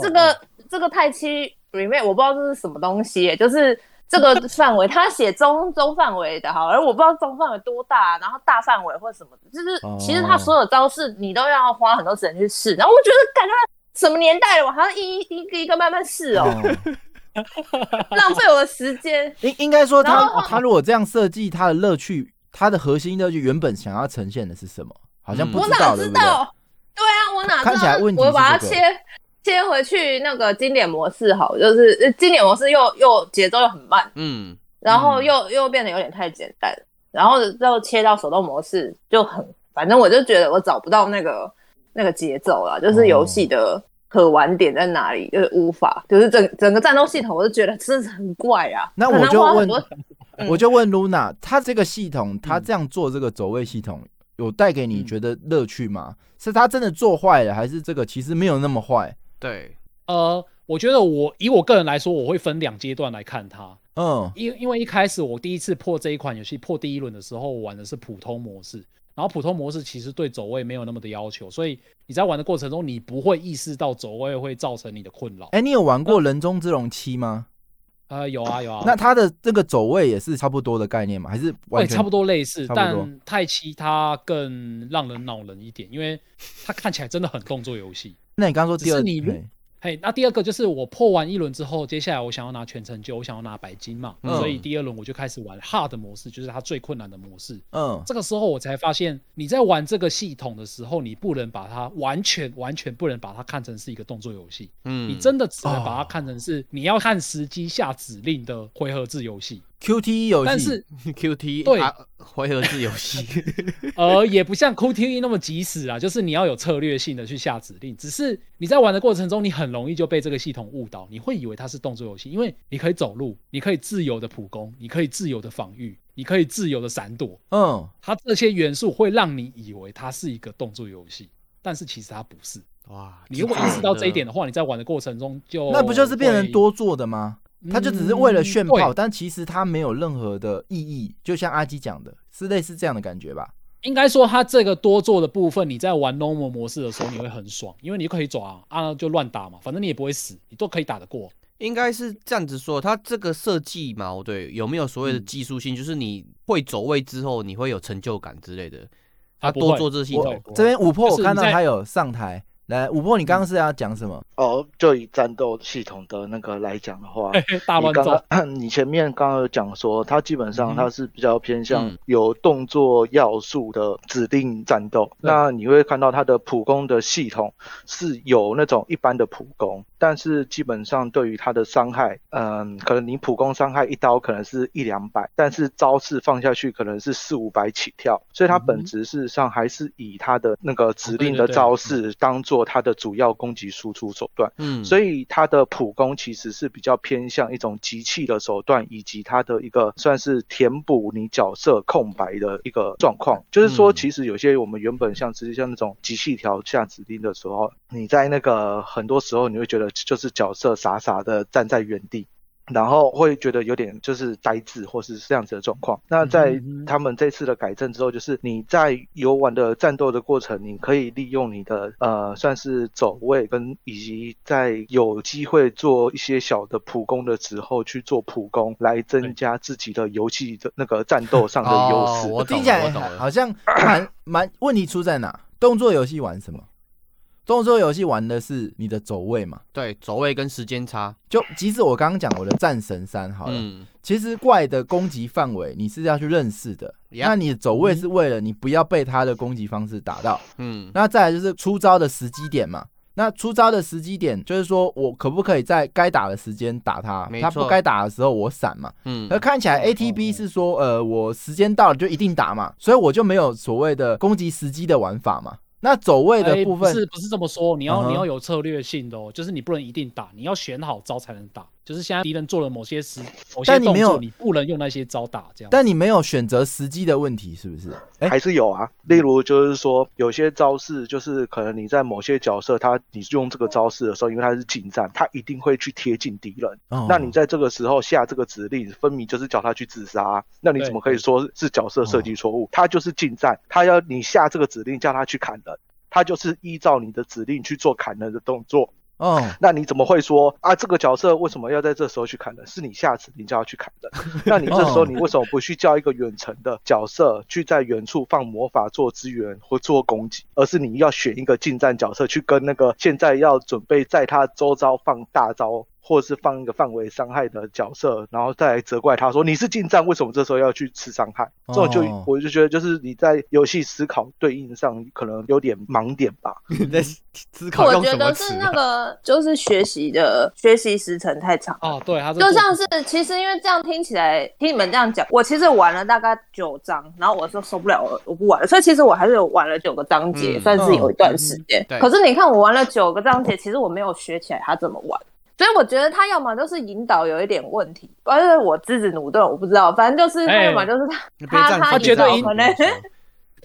这个这个太七 remake 我不知道这是什么东西，就是这个范围他写中中范围的哈，而我不知道中范围多大，然后大范围或什么的，就是其实他所有招式你都要花很多时间去试，然后我觉得感觉什么年代了，我还要一一个一个慢慢试哦。浪费我的时间。应应该说，他他如果这样设计，他的乐趣，他的核心乐趣原本想要呈现的是什么？好像不知道，对不对？对啊，我哪看起来问题？我把它切切回去那个经典模式，好，就是经典模式又又节奏又很慢，嗯，然后又又变得有点太简单，然后又切到手动模式就很，反正我就觉得我找不到那个那个节奏了，就是游戏的。可玩点在哪里？就是无法，就是整整个战斗系统，我就觉得真的是很怪啊。那我就问，我就问 Luna，他这个系统，他这样做这个走位系统，有带给你觉得乐趣吗？是他真的做坏了，还是这个其实没有那么坏？对，呃，我觉得我以我个人来说，我会分两阶段来看它。嗯，因因为一开始我第一次破这一款游戏破第一轮的时候，我玩的是普通模式。然后普通模式其实对走位没有那么的要求，所以你在玩的过程中，你不会意识到走位会造成你的困扰。哎，你有玩过人中之龙七吗？呃，有啊有啊。那它的这个走位也是差不多的概念吗？还是对，差不多类似，但太七它更让人恼人一点，因为它看起来真的很动作游戏。那你刚刚说第二，你嘿，那第二个就是我破完一轮之后，接下来我想要拿全成就，我想要拿白金嘛，嗯所以第二轮我就开始玩 hard 模式，就是它最困难的模式。嗯，这个时候我才发现，你在玩这个系统的时候，你不能把它完全完全不能把它看成是一个动作游戏，嗯，你真的只能把它哦看成是你要看时机下指令的回合制游戏。QTE 游戏，但是 QTE 对啊回合制游戏，呃，也不像 QTE 那么及时啊，就是你要有策略性的去下指令。只是你在玩的过程中，你很容易就被这个系统误导，你会以为它是动作游戏，因为你可以走路，你可以自由的普攻，你可以自由的防御，你可以自由的闪躲，嗯，它这些元素会让你以为它是一个动作游戏，但是其实它不是。哇！你如果意识到这一点的话，你在玩的过程中就那不就是变成多做的吗？他就只是为了炫嗯炮，对但其实他没有任何的意义，就像阿基讲的，是类似这样的感觉吧？应该说，它这个多做的部分，你在玩 normal 模式的时候，你会很爽，因为你就可以抓啊，就乱打嘛，反正你也不会死，你都可以打得过。应该是这样子说，它这个设计嘛，对，有没有所谓的嗯技术性？就是你会走位之后，你会有成就感之类的。它啊不会多做这系统，这边五破我看到他有上台，来五波，你刚刚是要讲什么？哦，就以战斗系统的那个来讲的话，大你刚乱斗，刚 你前面刚刚有讲说，它基本上嗯。它是比较偏向嗯。有动作要素的指定战斗。对。那你会看到它的普攻的系统是有那种一般的普攻，但是基本上对于它的伤害，嗯，可能你普攻伤害一刀可能是一两百，但是招式放下去可能是四五百起跳，所以它本嗯。质事实上还是以它的那个指对对对。令的招式当做它的主要攻击输出手段。嗯，所以它的普攻其实是比较偏向一种集气的手段，以及它的一个算是填补你角色空白的一个状况。就是说，嗯其实有些我们原本像直接像那种集气条下指令的时候，你在那个很多时候你会觉得就是角色傻傻的站在原地。然后会觉得有点就是呆滞或是这样子的状况。那在他们这次的改正之后，就是你在游玩的战斗的过程，你可以利用你的呃算是走位跟以及在有机会做一些小的普攻的时候去做普攻，来增加自己的游戏的那个战斗上的优势。哦我听起来我懂好像蛮蛮问题出在哪？动作游戏玩什么？动作游戏玩的是你的走位嘛？对走位跟时间差，就即使我刚刚讲我的战神三好了，嗯，其实怪的攻击范围你是要去认识的那你的走位是为了你不要被他的攻击方式打到。嗯，那再来就是出招的时机点嘛。那出招的时机点就是说我可不可以在该打的时间打他，他不该打的时候我闪嘛。嗯而看起来 ATB 是说，呃，我时间到了就一定打嘛，所以我就没有所谓的攻击时机的玩法嘛。那走位的哎部分不是不是这么说，你要、嗯你要有策略性的哦，就是你不能一定打，你要选好招才能打。就是现在敌人做了某些时某些但你没有动作，你不能用那些招打，这样。但你没有选择时机的问题，是不是？哎、还是有啊，例如就是说，有些招式就是可能你在某些角色他你用这个招式的时候，因为他是近战，他一定会去贴近敌人。哦那你在这个时候下这个指令，分明就是叫他去自杀啊、那你怎么可以说是角色设计错误？他就是近战，他要你下这个指令叫他去砍人，他就是依照你的指令去做砍人的动作。哦，那你怎么会说啊？这个角色为什么要在这时候去砍人？是你下指令就要去砍人。那你这时候你为什么不去叫一个远程的角色去在远处放魔法做支援或做攻击，而是你要选一个近战角色去跟那个现在要准备在他周遭放大招。或是放一个范围伤害的角色，然后再来责怪他说你是近战，为什么这时候要去吃伤害？这种就哦我就觉得就是你在游戏思考对应上可能有点盲点吧。你在思考我用觉得是？那个，就是学习的学习时程太长。哦，对，他就像是，其实因为这样听起来，听你们这样讲，我其实玩了大概九章，然后我说受不了了，我不玩了。所以其实我还是有玩了九个章节，嗯算是有一段时间。对可是你看我玩了九个章节，其实我没有学起来他怎么玩。所以我觉得他要么就是引导有一点问题，不然就是我自己努顿，我不知道，反正就是他哎要么就是他、他他说绝对引导可能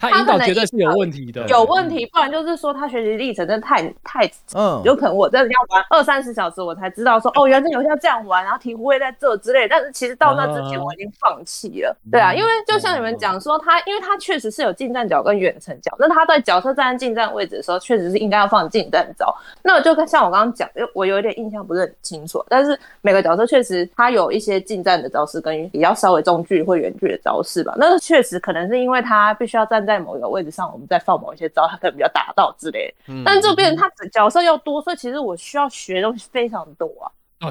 他引导绝对是有问题的，有问题，不然就是说他学习历程真的太太嗯，有可能我真的要玩二三十小时，我才知道说哦，原来这游戏要这样玩，然后题库会在这之类。但是其实到那之前我已经放弃了，对啊，因为就像你们讲说他，因为他确实是有近战角跟远程角，那他在角色站在近战位置的时候，确实是应该要放近战招。那我就跟像我刚刚讲，就我有一点印象不是很清楚，但是每个角色确实他有一些近战的招式跟比较稍微中距或远距的招式吧。那确实可能是因为他必须要站在在某一个位置上，我们再放某一些招，他可能比较打到之类。嗯。但这边他角色又多，所以其实我需要学的东西非常多啊。对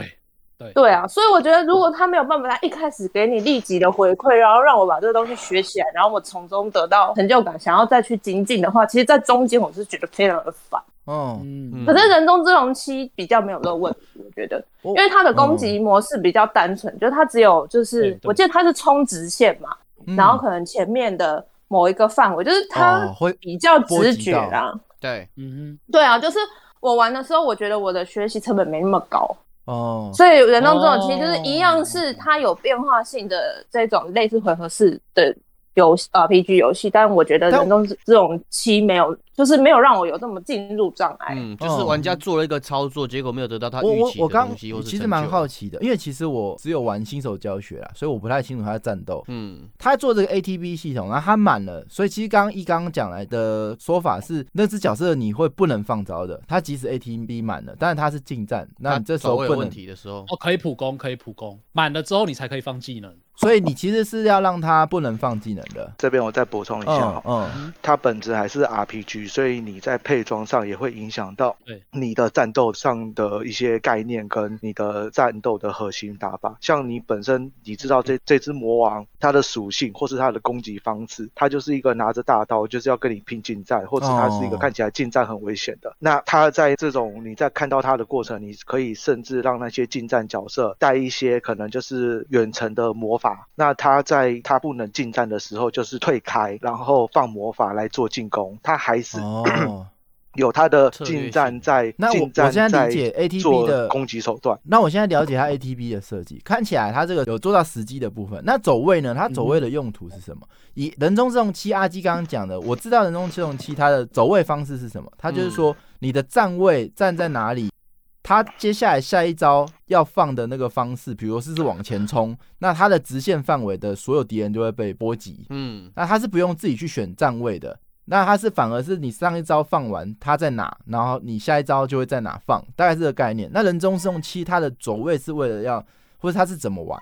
对。对啊，所以我觉得如果他没有办法，他一开始给你立即的回馈，然后让我把这个东西学起来，然后我从中得到成就感，想要再去精进的话，其实，在中间我是觉得非常的烦。哦，嗯，可是人中之龙七比较没有这个问题，我觉得，因为它的攻击模式比较单纯，就是它只有就是我记得它是冲直线嘛，嗯。然后可能前面的某一个范围，就是它哦会比较直觉波及到。啦。对，嗯哼。对啊，就是我玩的时候，我觉得我的学习成本没那么高，哦，所以人动这种其实就是一样哦是它有变化性的这种类似回合式的游戏 RPG 游戏，但我觉得但人中之龙七没有，就是没有让我有这么进入障碍。嗯，就是玩家做了一个操作，结果没有得到他我预期的我我刚东西，或是其实蛮好奇的，因为其实我只有玩新手教学啊，所以我不太清楚他的战斗。嗯，他做这个 ATB 系统，然后他满了，所以其实刚刚一刚刚讲来的说法是，那只角色你会不能放招的，他即使 ATB 满了，但是他是近战，那你这时候走位有问，题的时候，哦，可以普攻，可以普攻，满了之后你才可以放技能。所以你其实是要让他不能放技能的。这边我再补充一下嗯哈，嗯，它本质还是 RPG，所以你在配装上也会影响到对你的战斗上的一些概念跟你的战斗的核心打法。像你本身你知道这这只魔王它的属性或是它的攻击方式，它就是一个拿着大刀就是要跟你拼近战，或者它是一个哦看起来近战很危险的。那它在这种你在看到它的过程，你可以甚至让那些近战角色带一些可能就是远程的魔法，那他在他不能近战的时候，就是退开，然后放魔法来做进攻，他还是哦，有他的近战在那我我现在在理解 ATB 的攻击手段。那我现在了解他 ATB 的设计，看起来他这个有做到时机的部分。那走位呢？它走位的用途是什么？以人中之龙七阿基刚刚讲的，我知道人中之龙七它的走位方式是什么？它就是说你的站位站在哪里，它接下来下一招要放的那个方式，比如是是往前冲，那他的直线范围的所有敌人就会被波及。嗯，那他是不用自己去选站位的，那他是反而是你上一招放完，他在哪，然后你下一招就会在哪放，大概是这个概念。那人中是用七他的走位是为了要，或者他是怎么玩，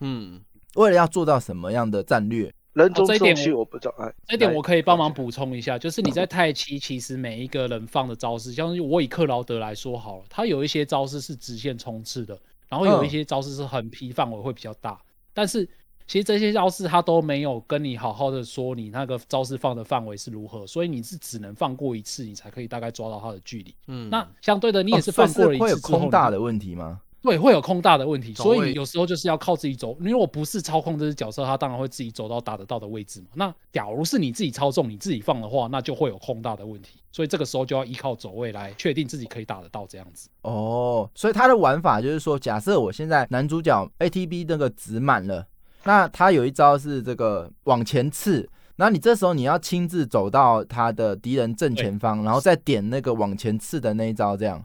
嗯，为了要做到什么样的战略？人中这一点我不知道，哎，来这点我可以帮忙补充一下，就是你在太七，其实每一个人放的招式，像是我以克劳德来说好了，他有一些招式是直线冲刺的，然后有一些招式是横劈范围会比较大，但是其实这些招式他都没有跟你好好的说你那个招式放的范围是如何，所以你是只能放过一次，你才可以大概抓到他的距离。嗯，那相对的，你也是放过了一次空大的问题吗？对，会有空大的问题，所以有时候就是要靠自己走。因为我不是操控这只角色，他当然会自己走到打得到的位置嘛。那假如是你自己操纵、你自己放的话，那就会有空大的问题。所以这个时候就要依靠走位来确定自己可以打得到这样子。哦，所以他的玩法就是说，假设我现在男主角 ATB 那个值满了，那他有一招是这个往前刺。那你这时候你要亲自走到他的敌人正前方，然后再点那个往前刺的那一招，这样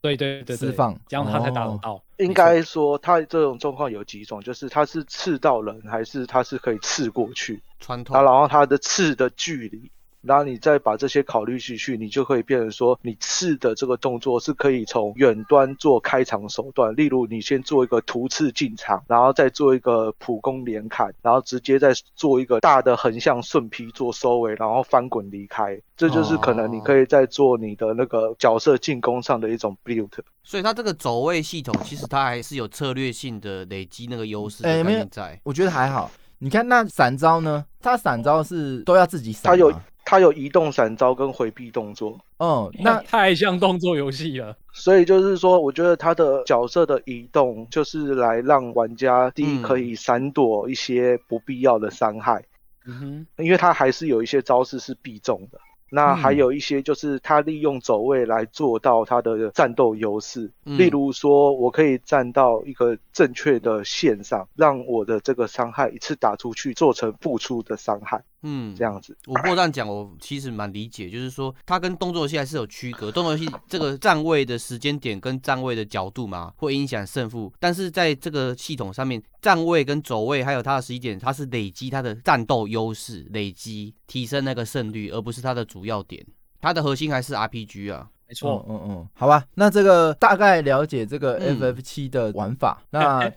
对对对对，释放这样他才打得哦到。应该说他这种状况有几种，就是他是刺到人，还是他是可以刺过去，传统啊，然后他的刺的距离。然后你再把这些考虑进去，你就可以变成说，你刺的这个动作是可以从远端做开场手段，例如你先做一个突刺进场，然后再做一个普攻连砍，然后直接再做一个大的横向顺劈做收尾，然后翻滚离开。这就是可能你可以在做你的那个角色进攻上的一种 build。所以它这个走位系统其实它还是有策略性的累积那个优势哎没有在。我觉得还好。你看那闪招呢？他闪招是都要自己闪吗，它有它有移动闪招跟回避动作。哦，那那太像动作游戏了。所以就是说，我觉得他的角色的移动，就是来让玩家第一嗯可以闪躲一些不必要的伤害，嗯哼因为他还是有一些招式是必中的。那嗯还有一些就是他利用走位来做到他的战斗优势，嗯例如说我可以站到一个正确的线上，让我的这个伤害一次打出去，做成付出的伤害，嗯，这样子。我不过这样讲，我其实蛮理解，就是说它跟动作游戏还是有区隔。动作游戏这个站位的时间点跟站位的角度嘛，会影响胜负。但是在这个系统上面，站位跟走位还有它的时机点，它是累积它的战斗优势，累积提升那个胜率，而不是它的主要点。它的核心还是 RPG 啊。没错，嗯嗯，好吧，那这个大概了解这个嗯 FF 七的玩法。那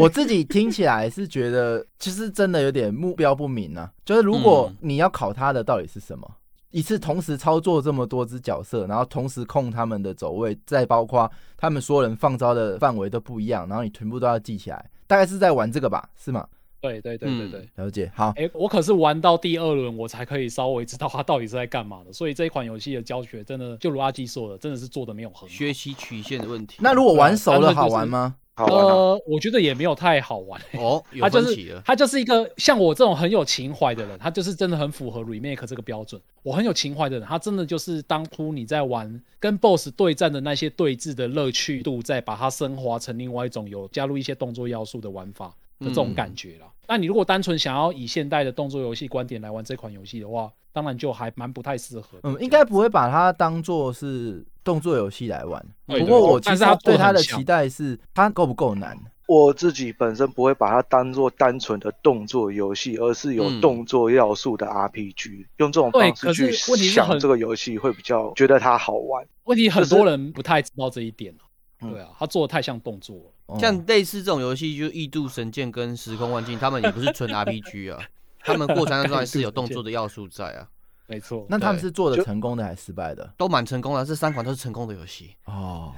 我自己听起来是觉得，其实真的有点目标不明啊。就是如果你要考他的到底是什么，一次同时操作这么多只角色，然后同时控他们的走位，再包括他们所有人放招的范围都不一样，然后你全部都要记起来，大概是在玩这个吧？是吗？对对对对对。了解，好，哎、我可是玩到第二轮，我才可以稍微知道它到底是在干嘛的。所以这一款游戏的教学真的，就如阿基说的，真的是做的没有很好。学习曲线的问题。那如果玩熟了，好玩吗？好玩啊！呃，我觉得也没有太好玩。哦，有他就是。他就是一个像我这种很有情怀的人，他就是真的很符合 remake 这个标准。我很有情怀的人，他真的就是当初你在玩跟 BOSS 对战的那些对峙的乐趣度，再把它升华成另外一种有加入一些动作要素的玩法的这种感觉啦。那你如果单纯想要以现代的动作游戏观点来玩这款游戏的话，当然就还蛮不太适合。嗯，应该不会把它当做是动作游戏来玩。不过我其实但是它做对它的期待是，它够不够难？我自己本身不会把它当做单纯的动作游戏，而是有嗯动作要素的 RPG，、用这种对方式去想这个游戏会比较觉得它好玩。问题很多人不太知道这一点啊嗯对啊，他做的太像动作了。哦像类似这种游戏，就《异度神剑》跟《时空幻境》，他们也不是纯 RPG 啊，他们过山车中还是有动作的要素在啊，没错，那他们是做的成功的还是失败的？都蛮成功的。这三款都是成功的游戏。哦，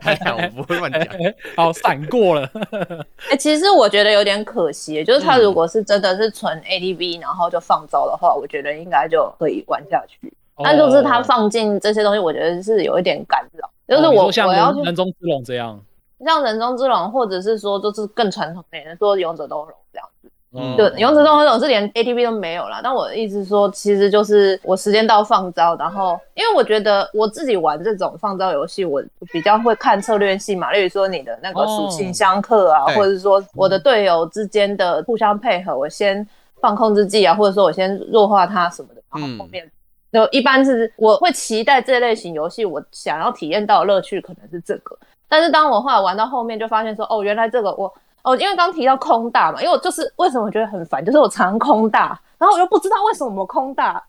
还好我不会乱讲。好闪过了。哎、其实我觉得有点可惜，就是他嗯如果是真的是纯 ADV，然后就放招的话，我觉得应该就可以玩下去。但就是他放进这些东西，我觉得是有一点干扰。就是我、我要人中之龙这样，像人中之龙，或者是说就是更传统一点，说勇者斗龙这样子。嗯对，勇者斗龙这种是连 ATV 都没有啦。但我的意思说，其实就是我时间到放招，然后因为我觉得我自己玩这种放招游戏，我比较会看策略性嘛，例如说你的那个属性相克啊，对或者是说我的队友之间的互相配合，我先放控制技啊，或者说我先弱化它什么的，然后后面。就一般是我会期待这类型游戏，我想要体验到的乐趣可能是这个。但是当我后来玩到后面，就发现说，哦，原来这个我哦，因为刚提到空大嘛，因为我就是为什么我觉得很烦，就是我常空大，然后我又不知道为什么我空大，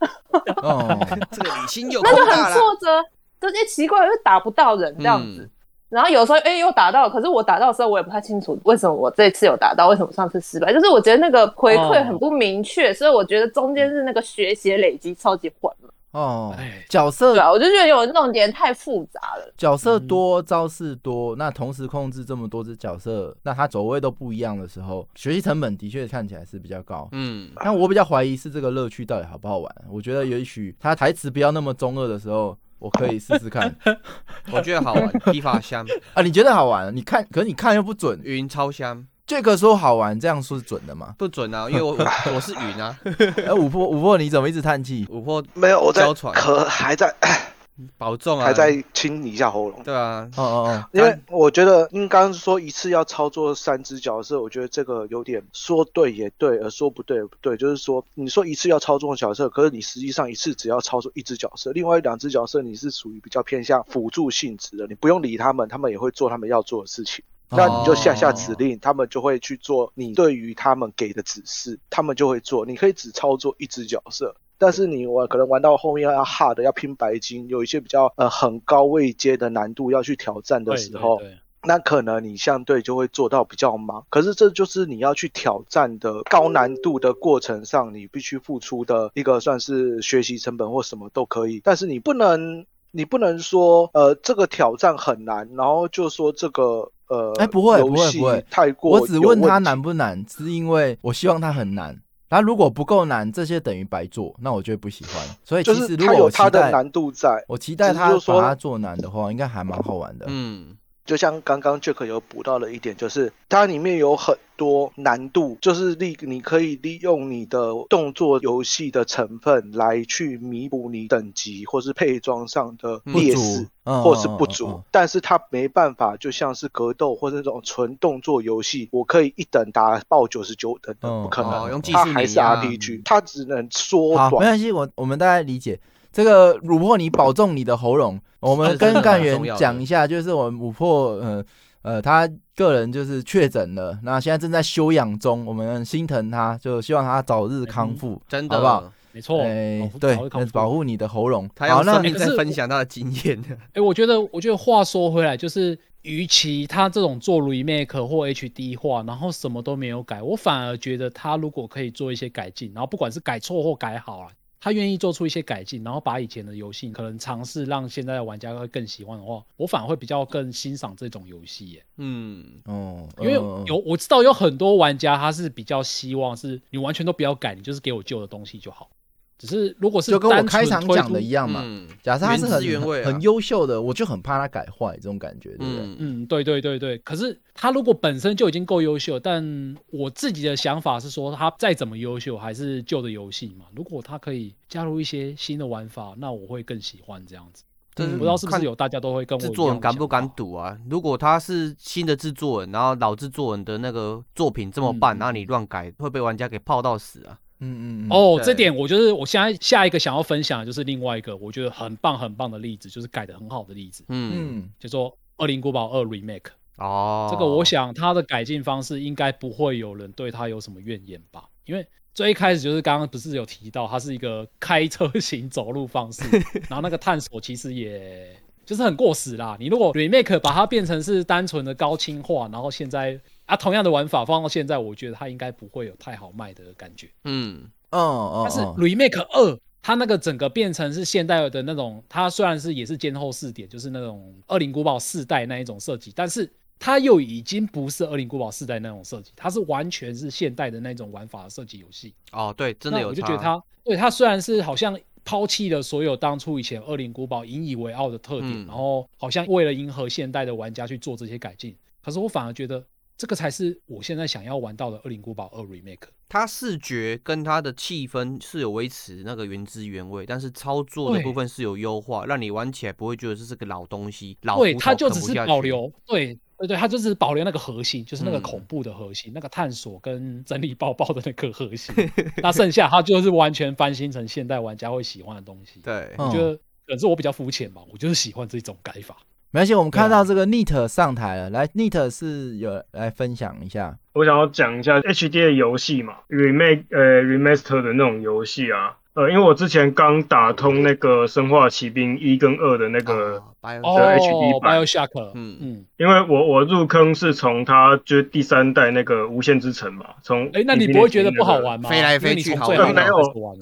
哦，这个李欣有那就很。挫折，这些奇怪，我就打不到人这样子。嗯然后有时候哎、又打到了，可是我打到的时候我也不太清楚为什么我这次有打到，为什么上次失败，就是我觉得那个回馈很不明确，所以我觉得中间是那个学习累积超级缓慢。哦哎，角色对啊，我就觉得有那种点太复杂了。角色多，招式多，那同时控制这么多只角色，那它走位都不一样的时候，学习成本的确看起来是比较高。嗯，但我比较怀疑是这个乐趣到底好不好玩。我觉得也许他台词不要那么中二的时候，我可以试试看 我觉得好玩，披发香，啊。你觉得好玩？你看，可是你看又不准。云超香，这个说好玩，这样说是准的吗？不准啊，因为我我 我是云啊，哎，五破五破，你怎么一直叹气？五破没有，我在娇喘咳，还在 保重啊，还在清理一下喉咙。对啊，哦哦哦，因为我觉得，应刚说一次要操作三只角色，我觉得这个有点说对也对，而说不对也不对。就是说，你说一次要操作角色，可是你实际上一次只要操作一只角色，另外两只角色你是属于比较偏向辅助性质的，你不用理他们，他们也会做他们要做的事情。那你就下下指令，他们就会去做你对于他们给的指示，他们就会做。你可以只操作一只角色，但是你玩可能玩到后面要 hard 要拼白金，有一些比较呃很高位阶的难度要去挑战的时候，对对那可能你相对就会做到比较忙。可是这就是你要去挑战的高难度的过程上，你必须付出的一个算是学习成本或什么都可以，但是你不能。你不能说，呃，这个挑战很难，然后就说这个，呃，哎，不会不会不会，太过我只问他难不难，是因为我希望他很难。他如果不够难，这些等于白做，那我就会不喜欢。所以其实如果我期待它的难度在，我期待他把它做难的话，应该还蛮好玩的。嗯，就像刚刚 Jack 有补到的一点，就是它里面有很多难度，就是利你可以利用你的动作游戏的成分来去弥补你等级或是配装上的劣势，嗯或是不足。但是它没办法，就像是格斗或者那种纯动作游戏，我可以一等打爆九十九等不可能。哦用技术它还是 RPG，它只能缩短，没。关系，我我们大概理解。这个琥珀，你保重你的喉咙。我们跟干员讲一下，就是我们琥珀，呃呃，他个人就是确诊了，那现在正在休养中，我们很心疼他，就希望他早日康复，真的，好不好？没错，哎保护对保护你的喉咙。他用好，那在可是分享他的经验。哎、我觉得，我觉得话说回来，就是与其他这种做 remake 或 HD 化，然后什么都没有改，我反而觉得他如果可以做一些改进，然后不管是改错或改好啊，他愿意做出一些改进，然后把以前的游戏可能尝试让现在的玩家会更喜欢的话，我反而会比较更欣赏这种游戏耶。嗯，哦，因为嗯有我知道有很多玩家他是比较希望是你完全都不要改，你就是给我旧的东西就好。只是如果是就跟我开场讲的一样嘛。嗯假设他是原原味啊很很优秀的，我就很怕他改坏这种感觉，对不对？嗯嗯，对对对对。可是他如果本身就已经够优秀，但我自己的想法是说，他再怎么优秀，还是旧的游戏嘛。如果他可以加入一些新的玩法，那我会更喜欢这样子。但是不知道是不看是有大家都会跟我制作人敢不敢？赌啊？如果他是新的制作人，然后老制作人的那个作品这么办，嗯然后你乱改，会被玩家给泡到死啊！嗯嗯嗯。哦，对这点我就是我现在下一个想要分享的就是另外一个我觉得很棒很棒的例子，就是改的很好的例子，嗯，嗯，叫做《恶灵古堡二 Remake》。哦，这个我想它的改进方式应该不会有人对它有什么怨言吧？因为最一开始就是刚刚不是有提到，它是一个开车型走路方式，然后那个探索其实也就是很过时啦。你如果 remake 把它变成是单纯的高清化，然后现在啊同样的玩法放到现在，我觉得它应该不会有太好卖的感觉。嗯哦哦，但是哦 remake 二，它那个整个变成是现代的那种，它虽然是也是监后四点，就是那种《恶灵古堡》四代那一种设计，但是它又已经不是《恶灵古堡》四代那种设计，它是完全是现代的那种玩法设计游戏。哦，对，真的有我就觉得它，对它虽然是好像抛弃了所有当初以前《恶灵古堡》引以为傲的特点，嗯然后好像为了迎合现代的玩家去做这些改进，可是我反而觉得这个才是我现在想要玩到的《恶灵古堡二 Remake》。它视觉跟它的气氛是有维持那个原汁原味，但是操作的部分是有优化，让你玩起来不会觉得这是个老东西，老对，它就只是保留，对对对，它就是保留那个核心，就是那个嗯恐怖的核心，那个探索跟整理包包的那个核心。那剩下它就是完全翻新成现代玩家会喜欢的东西。对，嗯我觉得可能是我比较肤浅吧，我就是喜欢这种改法。没关系，我们看到这个 Neat 上台了，来，Neat 是有来分享一下。我想要讲一下 HD 的游戏嘛，remake 呃 remaster 的那种游戏啊，呃，因为我之前刚打通那个《生化奇兵》一跟二的那个，哦，Bio- 哦 HD 版，BioShock，嗯。嗯，因为我我入坑是从它就是第三代那个无限之城嘛，从哎，那你不会觉得不好玩吗？飞来飞去好玩没有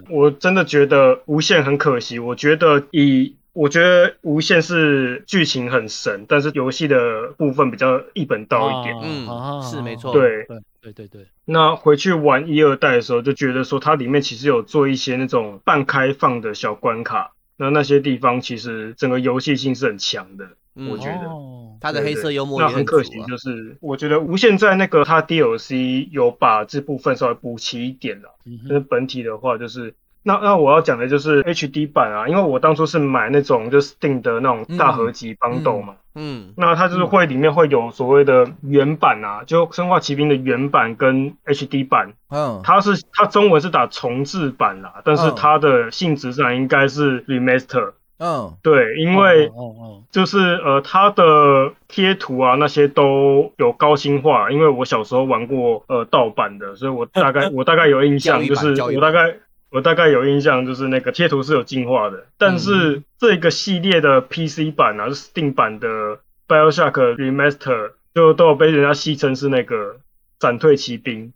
我真的觉得无限很可惜，我觉得以我觉得无限是剧情很神，但是游戏的部分比较一本道一点。嗯啊是没错对对对对对，那回去玩一二代的时候，就觉得说它里面其实有做一些那种半开放的小关卡，那那些地方其实整个游戏性是很强的，嗯我觉得。哦它的黑色幽默那也很可惜。就是我觉得无限在那个它 DLC 有把这部分稍微补齐一点了，嗯哼但是本体的话就是。那那我要讲的就是 HD 版啊，因为我当初是买那种就是 Steam 的那种大合集帮斗嘛，嗯。那它就是会里面会有所谓的原版啊，就生化奇兵的原版跟 HD 版，嗯，它是它中文是打重置版啦，但是嗯。它的性质上应该是 remaster。嗯，对，因为哦哦哦。就是呃，它的贴图啊那些都有高清化，因为我小时候玩过呃盗版的，所以我大概 我大概有印象，就是我大概我大概有印象，就是那个贴图是有进化的，但是这个系列的 PC 版啊，就是 Steam 版的 BioShock Remaster 就都有被人家戏称是那个闪退骑兵，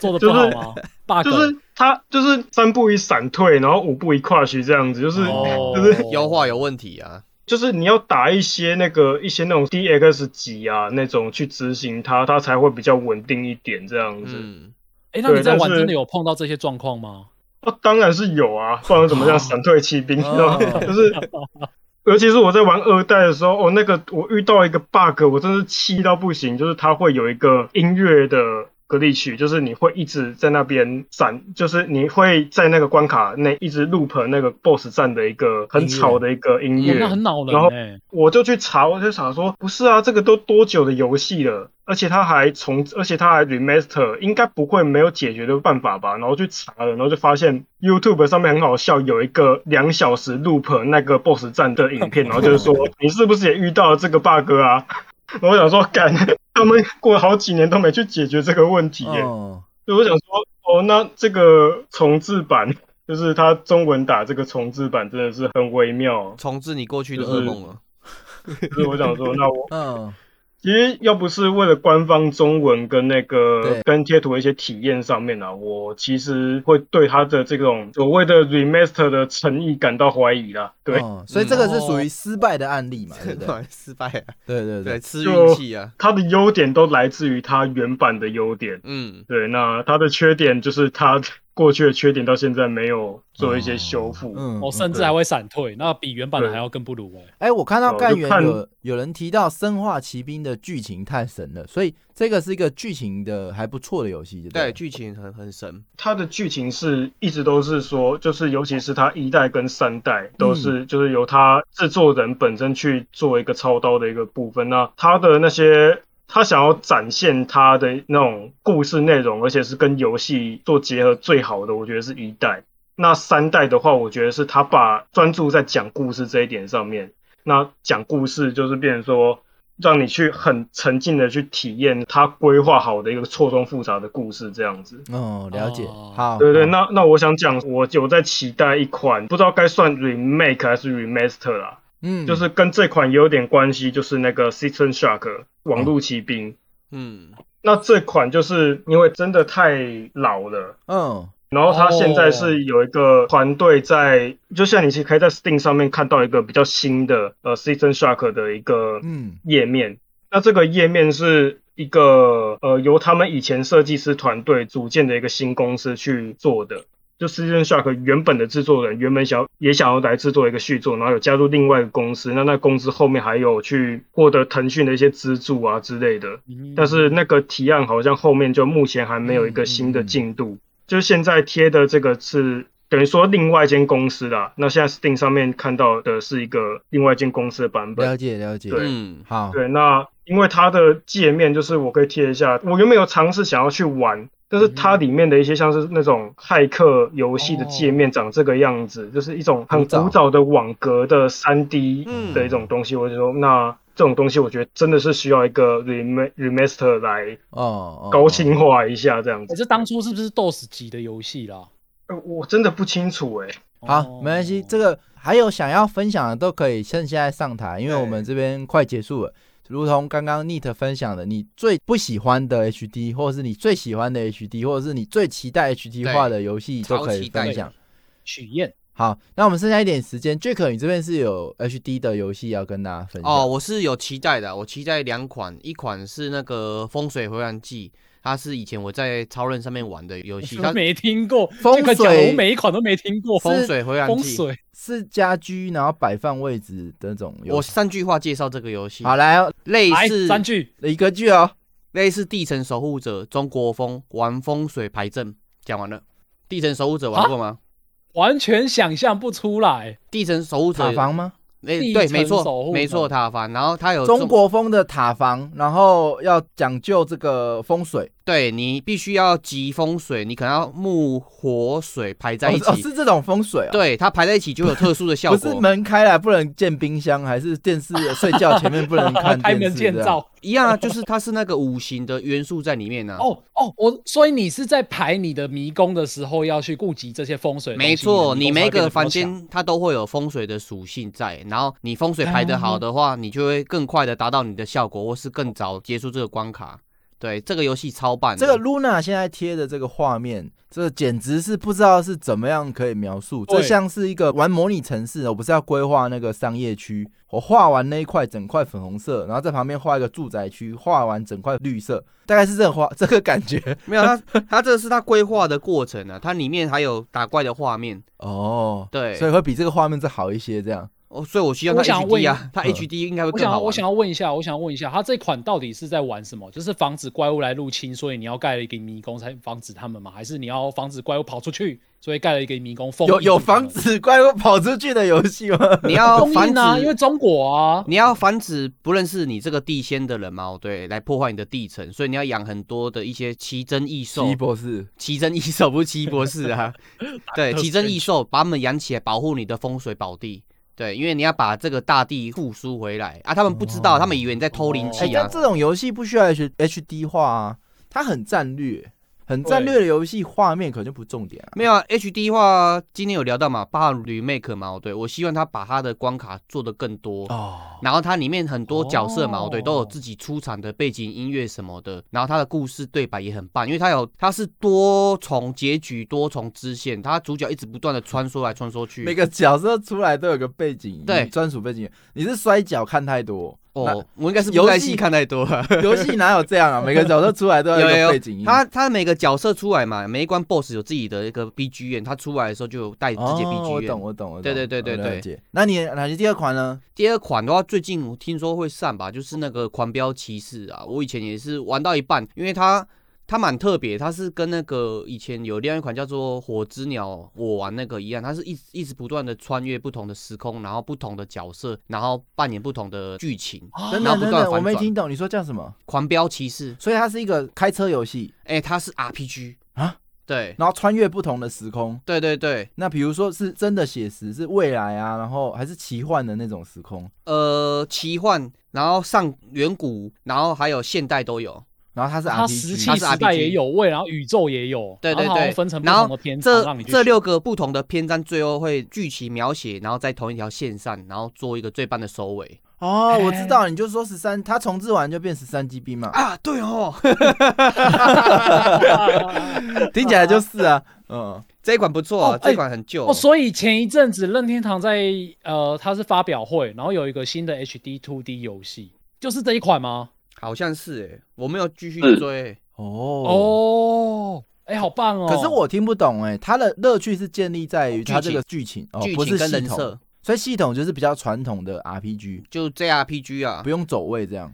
做的就是不好吗就是？他就是三步一闪退，然后五步一跨区这样子，就是、哦。就是优化有问题啊。就是你要打一些那个一些那种 DX 级啊那种去执行它，它才会比较稳定一点这样子。嗯，哎，那你在玩真的有碰到这些状况吗？啊，当然是有啊，不然怎么这样闪退骑兵？哦 就是，尤其是我在玩二代的时候，哦，那个我遇到一个 bug，我真是气到不行，就是它会有一个音乐的。格力区就是你会一直在那边闪，就是你会在那个关卡内一直 loop 那个 BOSS 战的一个很吵的一个音乐，哦那很恼人然后哎。我就去查，我就想说，不是啊，这个都多久的游戏了，而且他还重，而且他还 remaster，应该不会没有解决的办法吧？然后去查了，然后就发现 YouTube 上面很好笑，有一个两小时 loop 那个 BOSS 战的影片，然后就是说 你是不是也遇到了这个 bug 啊？然后我想说，干，他们过了好几年都没去解决这个问题耶。哦，所以我想说，哦，那这个重置版，就是它中文打这个重置版，真的是很微妙，重置你过去的噩梦了。所以我想说，那我嗯。其实要不是为了官方中文跟那个跟贴图的一些体验上面啊，我其实会对他的这种所谓的 remaster 的诚意感到怀疑啦。对，所以这个是属于失败的案例嘛？对不对？失败啊！对对对，吃运气啊！它的优点都来自于它原版的优点。嗯，对。那它的缺点就是它。过去的缺点到现在没有做一些修复，嗯，我甚至还会闪退，那比原版的还要更不如哎。哎，我看到干员有有人提到《生化奇兵》的剧情太神了，所以这个是一个剧情的还不错的游戏，对，剧情很很神。它的剧情是一直都是说，就是尤其是它一代跟三代都是就是由它制作人本身去做一个操刀的一个部分，那它的那些。他想要展现他的那种故事内容，而且是跟游戏做结合最好的，我觉得是一代。那三代的话，我觉得是他把专注在讲故事这一点上面。那讲故事就是变成说，让你去很沉浸的去体验他规划好的一个错综复杂的故事这样子。哦，了解。好，对对，那那我想讲，我有在期待一款，不知道该算 remake 还是 remaster 啦。嗯，就是跟这款有点关系，就是那个 System Shock 网路骑兵。嗯，那这款就是因为真的太老了，嗯，然后它现在是有一个团队在，就像你其实可以在 Steam 上面看到一个比较新的呃 System Shock 的一个嗯页面。那这个页面是一个呃由他们以前设计师团队组建的一个新公司去做的。就《System Shock》原本的制作人原本想也想要来制作一个续作，然后有加入另外一个公司，那那公司后面还有去获得腾讯的一些资助啊之类的。但是那个提案好像后面就目前还没有一个新的进度。就是现在贴的这个是等于说另外一间公司啦。那现在 Steam 上面看到的是一个另外一间公司的版本。了解了解。对，好。对，那因为它的界面就是我可以贴一下，我原本有尝试想要去玩。但是它里面的一些像是那种骇客游戏的界面长这个样子，就是一种很古早的网格的三 D 的一种东西。我就说，那这种东西我觉得真的是需要一个 remaster 来哦高清化一下这样子。可是当初是不是 DOS 级的游戏啦？呃，我真的不清楚哎。好，没关系，这个还有想要分享的都可以趁现在上台，因为我们这边快结束了。如同刚刚 Neat 分享的，你最不喜欢的 HD，或者是你最喜欢的 HD，或者是你最期待 HD 化的游戏，都可以分享。许愿。好，那我们剩下一点时间，Jack，你这边是有 HD 的游戏要跟大家分享。哦，我是有期待的，我期待两款，一款是那个《风水回环记》。它是以前我在超人上面玩的游戏，他没听过风水，我每一款都没听过。风水回风水是家居，然后摆放位置的那种。我三句话介绍这个游戏。好来，类似三句一个句哦，类似地城守护者中国风玩风水排阵，讲完了。地城守护者玩过吗？完全想象不出来。地城守护者塔防吗？哎，对，没错，没错，塔防。然后它有中国风的塔防，然后要讲究这个风水。对你必须要集风水，你可能要木火水排在一起，是这种风水啊？对，它排在一起就有特殊的效果。不是门开来不能建冰箱，还是电视睡觉前面不能看开门见灶一样啊？就是它是那个五行的元素在里面呢。哦哦，我所以你是在排你的迷宫的时候要去顾及这些风水。没错，你每个房间它都会有风水的属性在，然后你风水排得好的话，你就会更快的达到你的效果，或是更早结束这个关卡。对这个游戏超棒，这个 Luna 现在贴的这个画面，这简直是不知道是怎么样可以描述。这像是一个玩模拟城市，我不是要规划那个商业区，我画完那一块整块粉红色，然后在旁边画一个住宅区，画完整块绿色，大概是这个画 这个感觉。没有，他他这是他规划的过程啊，它里面还有打怪的画面哦，对，所以会比这个画面再好一些，这样。哦，所以我希望他 HD 啊，他 HD 应该会更好。我想，我想要问一下，我想要问一下，他这款到底是在玩什么？就是防止怪物来入侵，所以你要盖了一个迷宫才防止他们吗？还是你要防止怪物跑出去，所以盖了一个迷宫封？有有防止怪物跑出去的游戏吗？你要防止啊，因为中国啊，你要防止不认识你这个地仙的人嘛，对，来破坏你的地层，所以你要养很多的一些奇珍异兽。奇博士，奇珍异兽不是奇博士啊，对，奇珍异兽把他们养起来，保护你的风水宝地。对，因为你要把这个大地复苏回来啊！他们不知道，他们以为你在偷灵气啊。但这种游戏不需要 H H D 化啊，它很战略。很战略的游戏，画面可能就不重点啊。没有啊，HD 话今天有聊到嘛，包含 remake 嘛，对我希望他把他的关卡做得更多哦，然后它里面很多角色嘛，对，都有哦自己出场的背景音乐什么的，然后他的故事对白也很棒，因为他有他是多重结局、多重支线，他主角一直不断的穿梭来穿梭去。每个角色出来都有个背景音，对专属背景音。你是摔跤看太多哦，我应该是游戏看太多了。游戏哪有这样啊？每个角色出来都要有背景音。他他每个角色出来嘛，每一关 BOSS 有自己的一个 BGM，他出来的时候就有带自己的哦，我 BGM。懂，我懂，我懂。对对对对对。那你哪些第二款呢？第二款的话，最近我听说会上吧，就是那个狂飙骑士啊。我以前也是玩到一半，因为它它蛮特别，它是跟那个以前有另外一款叫做火之鸟我玩那个一样，它是一直一直不断的穿越不同的时空，然后不同的角色，然后扮演不同的剧情，等然后不等等等，我。没听懂，你说叫什么？狂飙骑士，所以它是一个开车游戏哎、它是 RPG 啊，对然后穿越不同的时空。对对对，那比如说是真的写实，是未来啊，然后还是奇幻的那种时空，呃，奇幻，然后上远古，然后还有现代都有。然后它是它石器时代也有位，然后宇宙也有，对对对，分成不同的篇章这让你这六个不同的篇章最后会具体描写，然后在同一条线上，然后做一个最棒的收尾。哦，我知道，你就说十三，它重置完就变十三 GB 嘛，啊，对哦，听起来就是啊，嗯，这一款不错、啊，哦这一款很旧、哦，所以前一阵子任天堂在呃，它是发表会，然后有一个新的 HD 2D 游戏，就是这一款吗？好像是哎，我没有继续追。哦哦，哎、好棒哦！可是我听不懂哎，它的乐趣是建立在于它这剧情个剧情，哦，剧不情跟人是系统，设所以系统就是比较传统的 RPG，就 JRPG 啊不，用走位这样，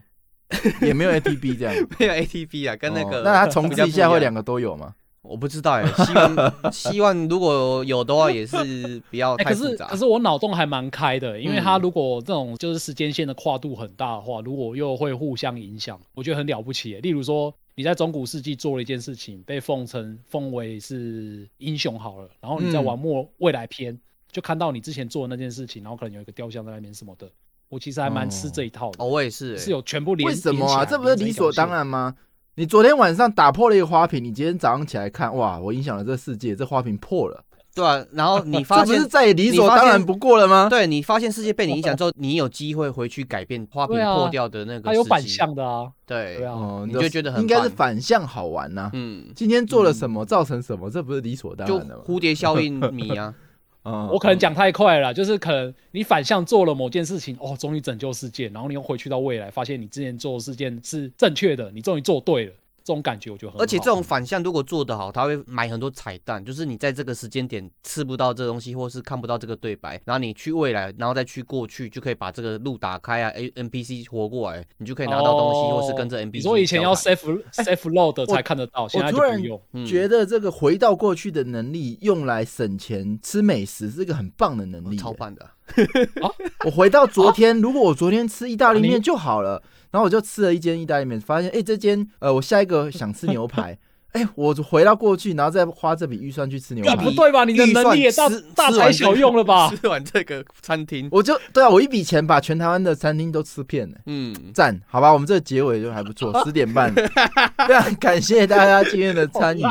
也没有 ATB 这样。没有 ATB 啊，跟那个、哦那它重置一下会两，个都有吗？我不知道哎，希望 希望如果有的话也是不要哎、太复杂。可是可是我脑洞还蛮开的，因为它嗯如果这种就是时间线的跨度很大的话，如果又会互相影响，我觉得很了不起欸。例如说你在中古世纪做了一件事情，被奉成奉为是英雄好了，然后你在嗯玩末未来篇，就看到你之前做的那件事情，然后可能有一个雕像在那边什么的，我其实还蛮吃这一套的，哦，我也是欸，是有全部连为什么啊？这不是理所当？然吗？你昨天晚上打破了一个花瓶，你今天早上起来看，哇，我影响了这个世界，这花瓶破了，对啊，然后你发现这不是再理所当然不过了吗？对你发现世界被你影响之后，你有机会回去改变花瓶破掉的那个，它有反，向的啊，对对啊，哦，你就觉得很应该是反向好玩呐。嗯，今天做了什么，造成什么，这不是理所当然的吗？蝴蝶效应迷啊，嗯我可能讲太快了，就是可能你反向做了某件事情，哦，终于拯救世界，然后你又回去到未来，发现你之前做的事件是正确的，你终于做对了，这种感觉我觉得很好。而且这种反向如果做得好，他会买很多彩蛋，就是你在这个时间点吃不到这东西，或是看不到这个对白，然后你去未来，然后再去过去，就可以把这个路打开啊，A NPC 活过来，你就可以拿到东西，哦或是跟着 NPC。你说以前要 safe safe load 才看得到，现在我突然就不用。嗯觉得这个回到过去的能力，用来省钱、吃美食，是一个很棒的能力耶。超棒的 啊，我回到昨天，如果我昨天吃意大利面就好了，然后我就吃了一间意大利面，发现哎、这间呃，我下一个想吃牛排，哎、我回到过去，然后再花这笔预算去吃牛干排不，对吧？你的能力也大大材小用了吧？吃完这个餐厅，我就对啊，我一笔钱把全台湾的餐厅都吃遍了。嗯，赞，好吧，我们这个结尾就还不错，十点半，非常感谢大家今天的参与。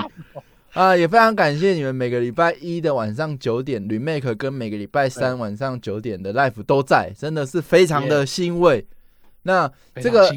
啊、也非常感谢你们每个礼拜一的晚上九点 remake 跟每个礼拜三晚上九点的 live 都在，真的是非常的欣慰。那这个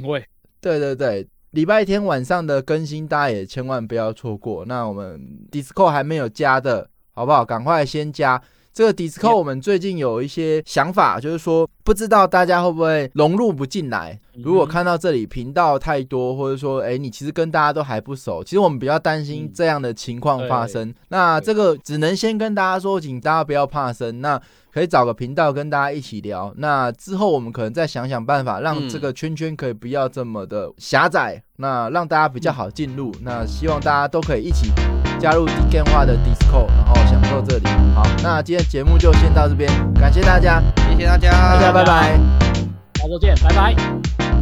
对对对，礼拜天晚上的更新大家也千万不要错过。那我们 Discord 还没有加的，好不好？赶快先加。这个 Discord 我们最近有一些想法，就是说不知道大家会不会融入不进来。如果看到这里频道太多，或者说哎你其实跟大家都还不熟，其实我们比较担心这样的情况发生。那这个只能先跟大家说，请大家不要怕生。那可以找个频道跟大家一起聊。那之后我们可能再想想办法，让嗯这个圈圈可以不要这么的狭窄，那让大家比较好进入。那希望大家都可以一起加入 D 电话的 Discord，然后享受这里。好，那今天节目就先到这边，感谢大家，谢谢大家，大家拜拜。下周见，拜拜。